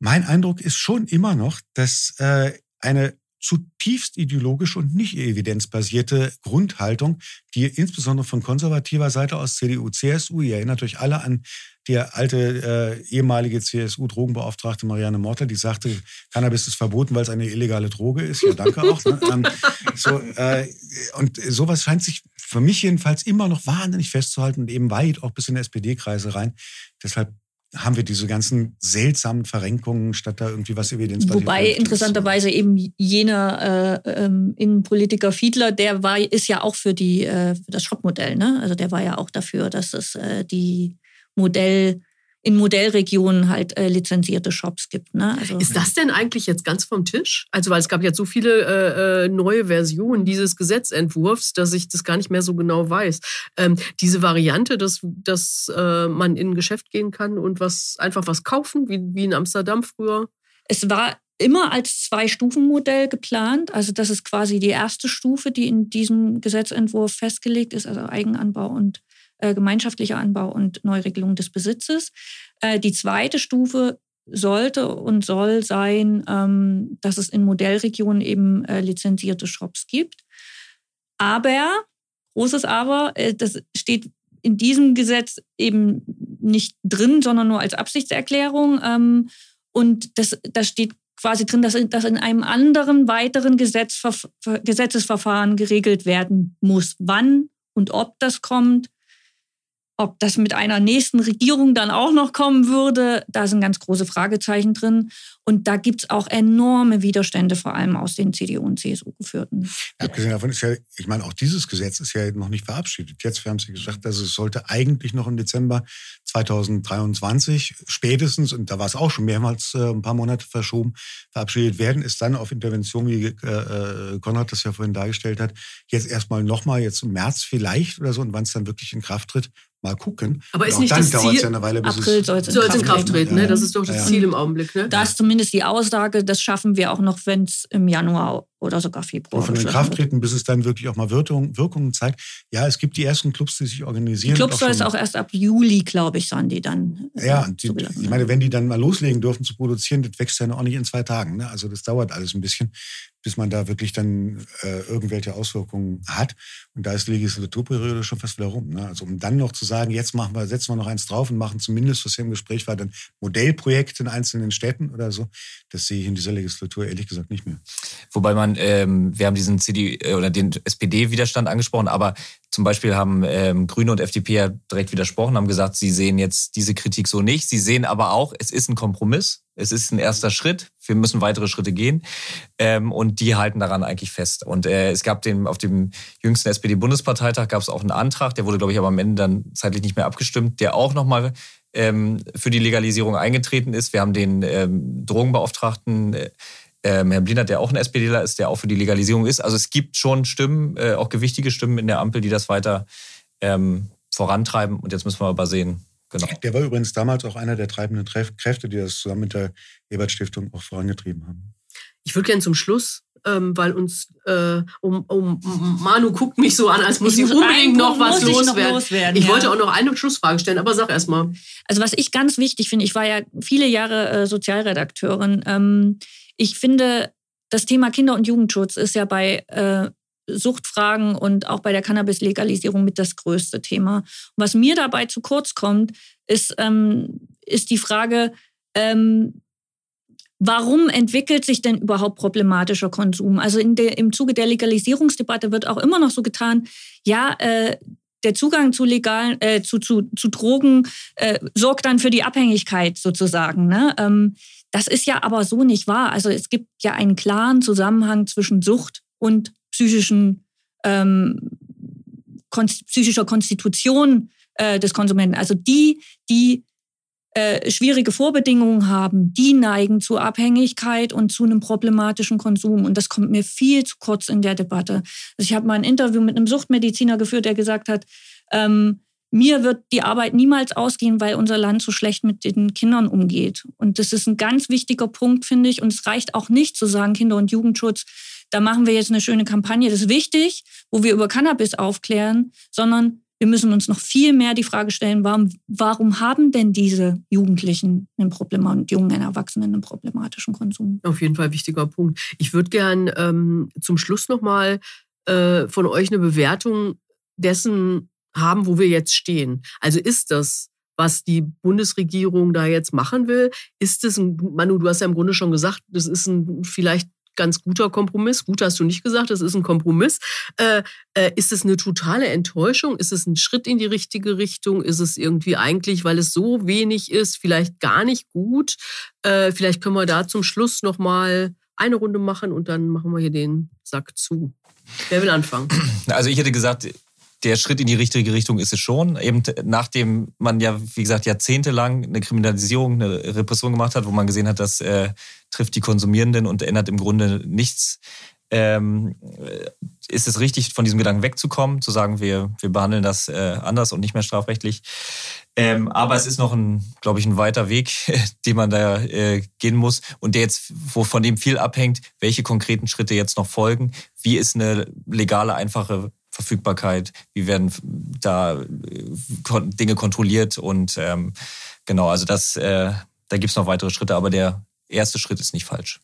Mein Eindruck ist schon immer noch, dass äh, eine zutiefst ideologische und nicht evidenzbasierte Grundhaltung, die insbesondere von konservativer Seite aus CDU, CSU, ihr erinnert euch alle an die alte äh, ehemalige CSU-Drogenbeauftragte Marianne Mortel, die sagte, Cannabis ist verboten, weil es eine illegale Droge ist. Ja, danke auch. Ne? ähm, so, äh, und sowas scheint sich für mich jedenfalls immer noch wahnsinnig festzuhalten und eben weit auch bis in SPD-Kreise rein. Deshalb haben wir diese ganzen seltsamen Verrenkungen, statt da irgendwie was evidenzbasiert Wobei interessanterweise eben jener äh, ähm, Innenpolitiker Fiedler, der war, ist ja auch für die äh, für das Shop-Modell, ne? Also der war ja auch dafür, dass es äh, die Modell in Modellregionen halt äh, lizenzierte Shops gibt. Ne? Also, ist das denn eigentlich jetzt ganz vom Tisch? Also weil es gab jetzt so viele äh, äh, neue Versionen dieses Gesetzentwurfs, dass ich das gar nicht mehr so genau weiß. Ähm, diese Variante, dass, dass äh, man in ein Geschäft gehen kann und was einfach was kaufen, wie, wie in Amsterdam früher. Es war immer als Zwei-Stufen-Modell geplant. Also das ist quasi die erste Stufe, die in diesem Gesetzentwurf festgelegt ist, also Eigenanbau und äh, gemeinschaftlicher Anbau und Neuregelung des Besitzes. Äh, die zweite Stufe sollte und soll sein, ähm, dass es in Modellregionen eben äh, lizenzierte Shops gibt. Aber, großes Aber, das steht in diesem Gesetz eben nicht drin, sondern nur als Absichtserklärung. Ähm, und das, das steht quasi drin, dass, dass in einem anderen weiteren Gesetz, Gesetzesverfahren geregelt werden muss. Wann und ob das kommt, ob das mit einer nächsten Regierung dann auch noch kommen würde, da sind ganz große Fragezeichen drin. Und da gibt es auch enorme Widerstände, vor allem aus den CDU und CSU geführten. Abgesehen davon ist ja, ich meine, auch dieses Gesetz ist ja noch nicht verabschiedet. Jetzt, wir haben es ja gesagt, also es sollte eigentlich noch im Dezember 2023 spätestens, und da war es auch schon mehrmals äh, ein paar Monate verschoben, verabschiedet werden, ist dann auf Intervention, wie äh, äh, Konrad das ja vorhin dargestellt hat, jetzt erstmal nochmal, jetzt im März vielleicht oder so, und wann es dann wirklich in Kraft tritt, mal gucken. Aber ist nicht das Ziel, ja eine Weile, April soll es in, Kraft treten, ne? das ist doch das ja. Ziel im Augenblick. Ne? Da ist zumindest die Aussage, das schaffen wir auch noch, wenn es im Januar oder sogar Februar. Und von den Krafttreten, bis es dann wirklich auch mal Wirkung, Wirkungen zeigt. Ja, es gibt die ersten Clubs, die sich organisieren. Die Clubs soll es auch erst ab Juli, glaube ich, sein, die dann. Ja, äh, die, ich meine, wenn die dann mal loslegen dürfen zu produzieren, das wächst ja auch nicht in zwei Tagen. Ne? Also das dauert alles ein bisschen, bis man da wirklich dann äh, irgendwelche Auswirkungen hat. Und da ist die Legislaturperiode schon fast wieder rum. Ne? Also um dann noch zu sagen, jetzt machen wir, setzen wir noch eins drauf und machen zumindest, was hier im Gespräch war, dann Modellprojekte in einzelnen Städten oder so, das sehe ich in dieser Legislatur ehrlich gesagt nicht mehr. Wobei man, ähm, wir haben diesen CD äh, oder den SPD-Widerstand angesprochen, aber zum Beispiel haben ähm, Grüne und FDP ja direkt widersprochen, haben gesagt, sie sehen jetzt diese Kritik so nicht. Sie sehen aber auch, es ist ein Kompromiss, es ist ein erster Schritt, wir müssen weitere Schritte gehen. Ähm, und die halten daran eigentlich fest. Und äh, es gab den, auf dem jüngsten SPD-Bundesparteitag gab es auch einen Antrag, der wurde, glaube ich, aber am Ende dann zeitlich nicht mehr abgestimmt, der auch nochmal ähm, für die Legalisierung eingetreten ist. Wir haben den ähm, Drogenbeauftragten äh, ähm, Herrn Blinert, der auch ein SPDler ist, der auch für die Legalisierung ist. Also es gibt schon Stimmen, äh, auch gewichtige Stimmen in der Ampel, die das weiter ähm, vorantreiben. Und jetzt müssen wir aber sehen. Genau. Der war übrigens damals auch einer der treibenden Kräfte, die das zusammen mit der Ebert Stiftung auch vorangetrieben haben. Ich würde gerne zum Schluss ähm, weil uns äh, um, um, Manu guckt mich so an, als muss sie unbedingt noch was loswerden. Noch loswerden. Ich ja. wollte auch noch eine Schlussfrage stellen, aber sag erst mal. Also was ich ganz wichtig finde, ich war ja viele Jahre äh, Sozialredakteurin. Ähm, ich finde, das Thema Kinder- und Jugendschutz ist ja bei äh, Suchtfragen und auch bei der Cannabis-Legalisierung mit das größte Thema. Was mir dabei zu kurz kommt, ist, ähm, ist die Frage, ähm, Warum entwickelt sich denn überhaupt problematischer Konsum? Also der, im Zuge der Legalisierungsdebatte wird auch immer noch so getan, ja, äh, der Zugang zu legalen, äh, zu, zu, zu Drogen äh, sorgt dann für die Abhängigkeit sozusagen. Ne? Ähm, das ist ja aber so nicht wahr. Also es gibt ja einen klaren Zusammenhang zwischen Sucht und psychischen, ähm, psychischer Konstitution äh, des Konsumenten. Also die, die äh, schwierige Vorbedingungen haben, die neigen zu Abhängigkeit und zu einem problematischen Konsum. Und das kommt mir viel zu kurz in der Debatte. Also ich habe mal ein Interview mit einem Suchtmediziner geführt, der gesagt hat, ähm, mir wird die Arbeit niemals ausgehen, weil unser Land so schlecht mit den Kindern umgeht. Und das ist ein ganz wichtiger Punkt, finde ich. Und es reicht auch nicht zu sagen, Kinder- und Jugendschutz, da machen wir jetzt eine schöne Kampagne. Das ist wichtig, wo wir über Cannabis aufklären, sondern wir müssen uns noch viel mehr die Frage stellen, warum, warum haben denn diese Jugendlichen einen Problem jungen Erwachsenen einen problematischen Konsum? Auf jeden Fall wichtiger Punkt. Ich würde gern ähm, zum Schluss nochmal äh, von euch eine Bewertung dessen haben, wo wir jetzt stehen. Also ist das was die Bundesregierung da jetzt machen will. Ist es ein, Manu, du hast ja im Grunde schon gesagt, das ist ein vielleicht ganz guter Kompromiss. Gut hast du nicht gesagt, das ist ein Kompromiss. Äh, äh, ist es eine totale Enttäuschung? Ist es ein Schritt in die richtige Richtung? Ist es irgendwie eigentlich, weil es so wenig ist, vielleicht gar nicht gut? Äh, vielleicht können wir da zum Schluss noch mal eine Runde machen und dann machen wir hier den Sack zu. Wer will anfangen? Also ich hätte gesagt, der Schritt in die richtige Richtung ist es schon. Eben nachdem man ja, wie gesagt, jahrzehntelang eine Kriminalisierung, eine Repression gemacht hat, wo man gesehen hat, das äh, trifft die Konsumierenden und ändert im Grunde nichts, ähm, ist es richtig, von diesem Gedanken wegzukommen, zu sagen, wir, wir behandeln das äh, anders und nicht mehr strafrechtlich. Ähm, aber es ist noch ein, glaube ich, ein weiter Weg, den man da äh, gehen muss und der jetzt, wo von dem viel abhängt, welche konkreten Schritte jetzt noch folgen. Wie ist eine legale, einfache Verfügbarkeit, wie werden da Dinge kontrolliert und ähm, genau, also das, äh, da gibt es noch weitere Schritte, aber der erste Schritt ist nicht falsch.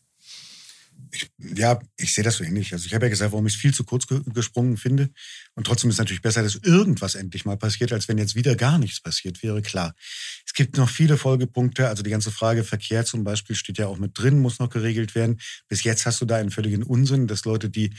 Ich, ja, ich sehe das so ähnlich. Also ich habe ja gesagt, warum ich viel zu kurz gesprungen finde. Und trotzdem ist es natürlich besser, dass irgendwas endlich mal passiert, als wenn jetzt wieder gar nichts passiert wäre, klar. Es gibt noch viele Folgepunkte. Also die ganze Frage Verkehr zum Beispiel steht ja auch mit drin, muss noch geregelt werden. Bis jetzt hast du da einen völligen Unsinn, dass Leute, die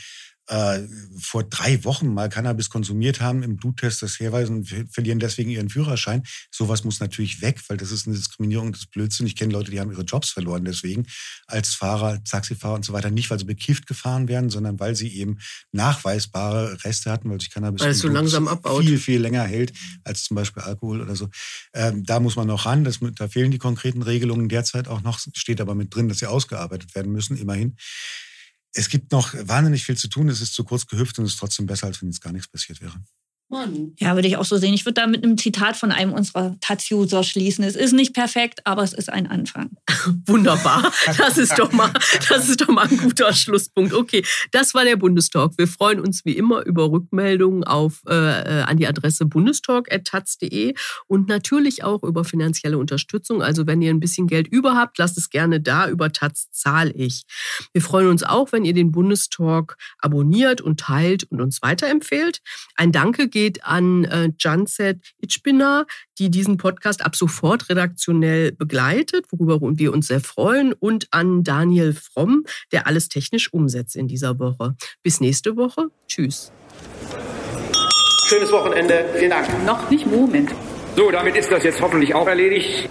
äh, vor drei Wochen mal Cannabis konsumiert haben, im Bluttest das herweisen und verlieren deswegen ihren Führerschein. Sowas muss natürlich weg, weil das ist eine Diskriminierung, das ist Blödsinn. Ich kenne Leute, die haben ihre Jobs verloren deswegen als Fahrer, Taxifahrer und so weiter. Nicht, weil sie bekifft gefahren werden, sondern weil sie eben nachweisbare Reste hatten, weil sich Cannabis weil so langsam abbaut. viel, viel länger hält als zum Beispiel Alkohol oder so. Ähm, da muss man noch ran. Das, da fehlen die konkreten Regelungen derzeit auch noch. Steht aber mit drin, dass sie ausgearbeitet werden müssen, immerhin es gibt noch wahnsinnig viel zu tun. Es ist zu kurz gehüpft und es ist trotzdem besser, als wenn jetzt gar nichts passiert wäre. Ja, würde ich auch so sehen. Ich würde da mit einem Zitat von einem unserer Taz-User schließen. Es ist nicht perfekt, aber es ist ein Anfang. Wunderbar. Das ist doch mal, das ist doch mal ein guter Schlusspunkt. Okay, das war der Bundestalk. Wir freuen uns wie immer über Rückmeldungen auf, äh, äh an die Adresse bundestalk.taz.de und natürlich auch über finanzielle Unterstützung. Also wenn ihr ein bisschen Geld über habt, lasst es gerne da. Über Taz zahle ich. Wir freuen uns auch, wenn ihr den Bundestalk abonniert und teilt und uns weiterempfehlt. Ein Danke geht an äh, Janset Itchbina, die diesen Podcast ab sofort redaktionell begleitet, worüber wir uns sehr freuen, und an Daniel Fromm, der alles technisch umsetzt in dieser Woche. Bis nächste Woche. Tschüss. Schönes Wochenende. Vielen Dank. Noch nicht Moment. So, damit ist das jetzt hoffentlich auch erledigt.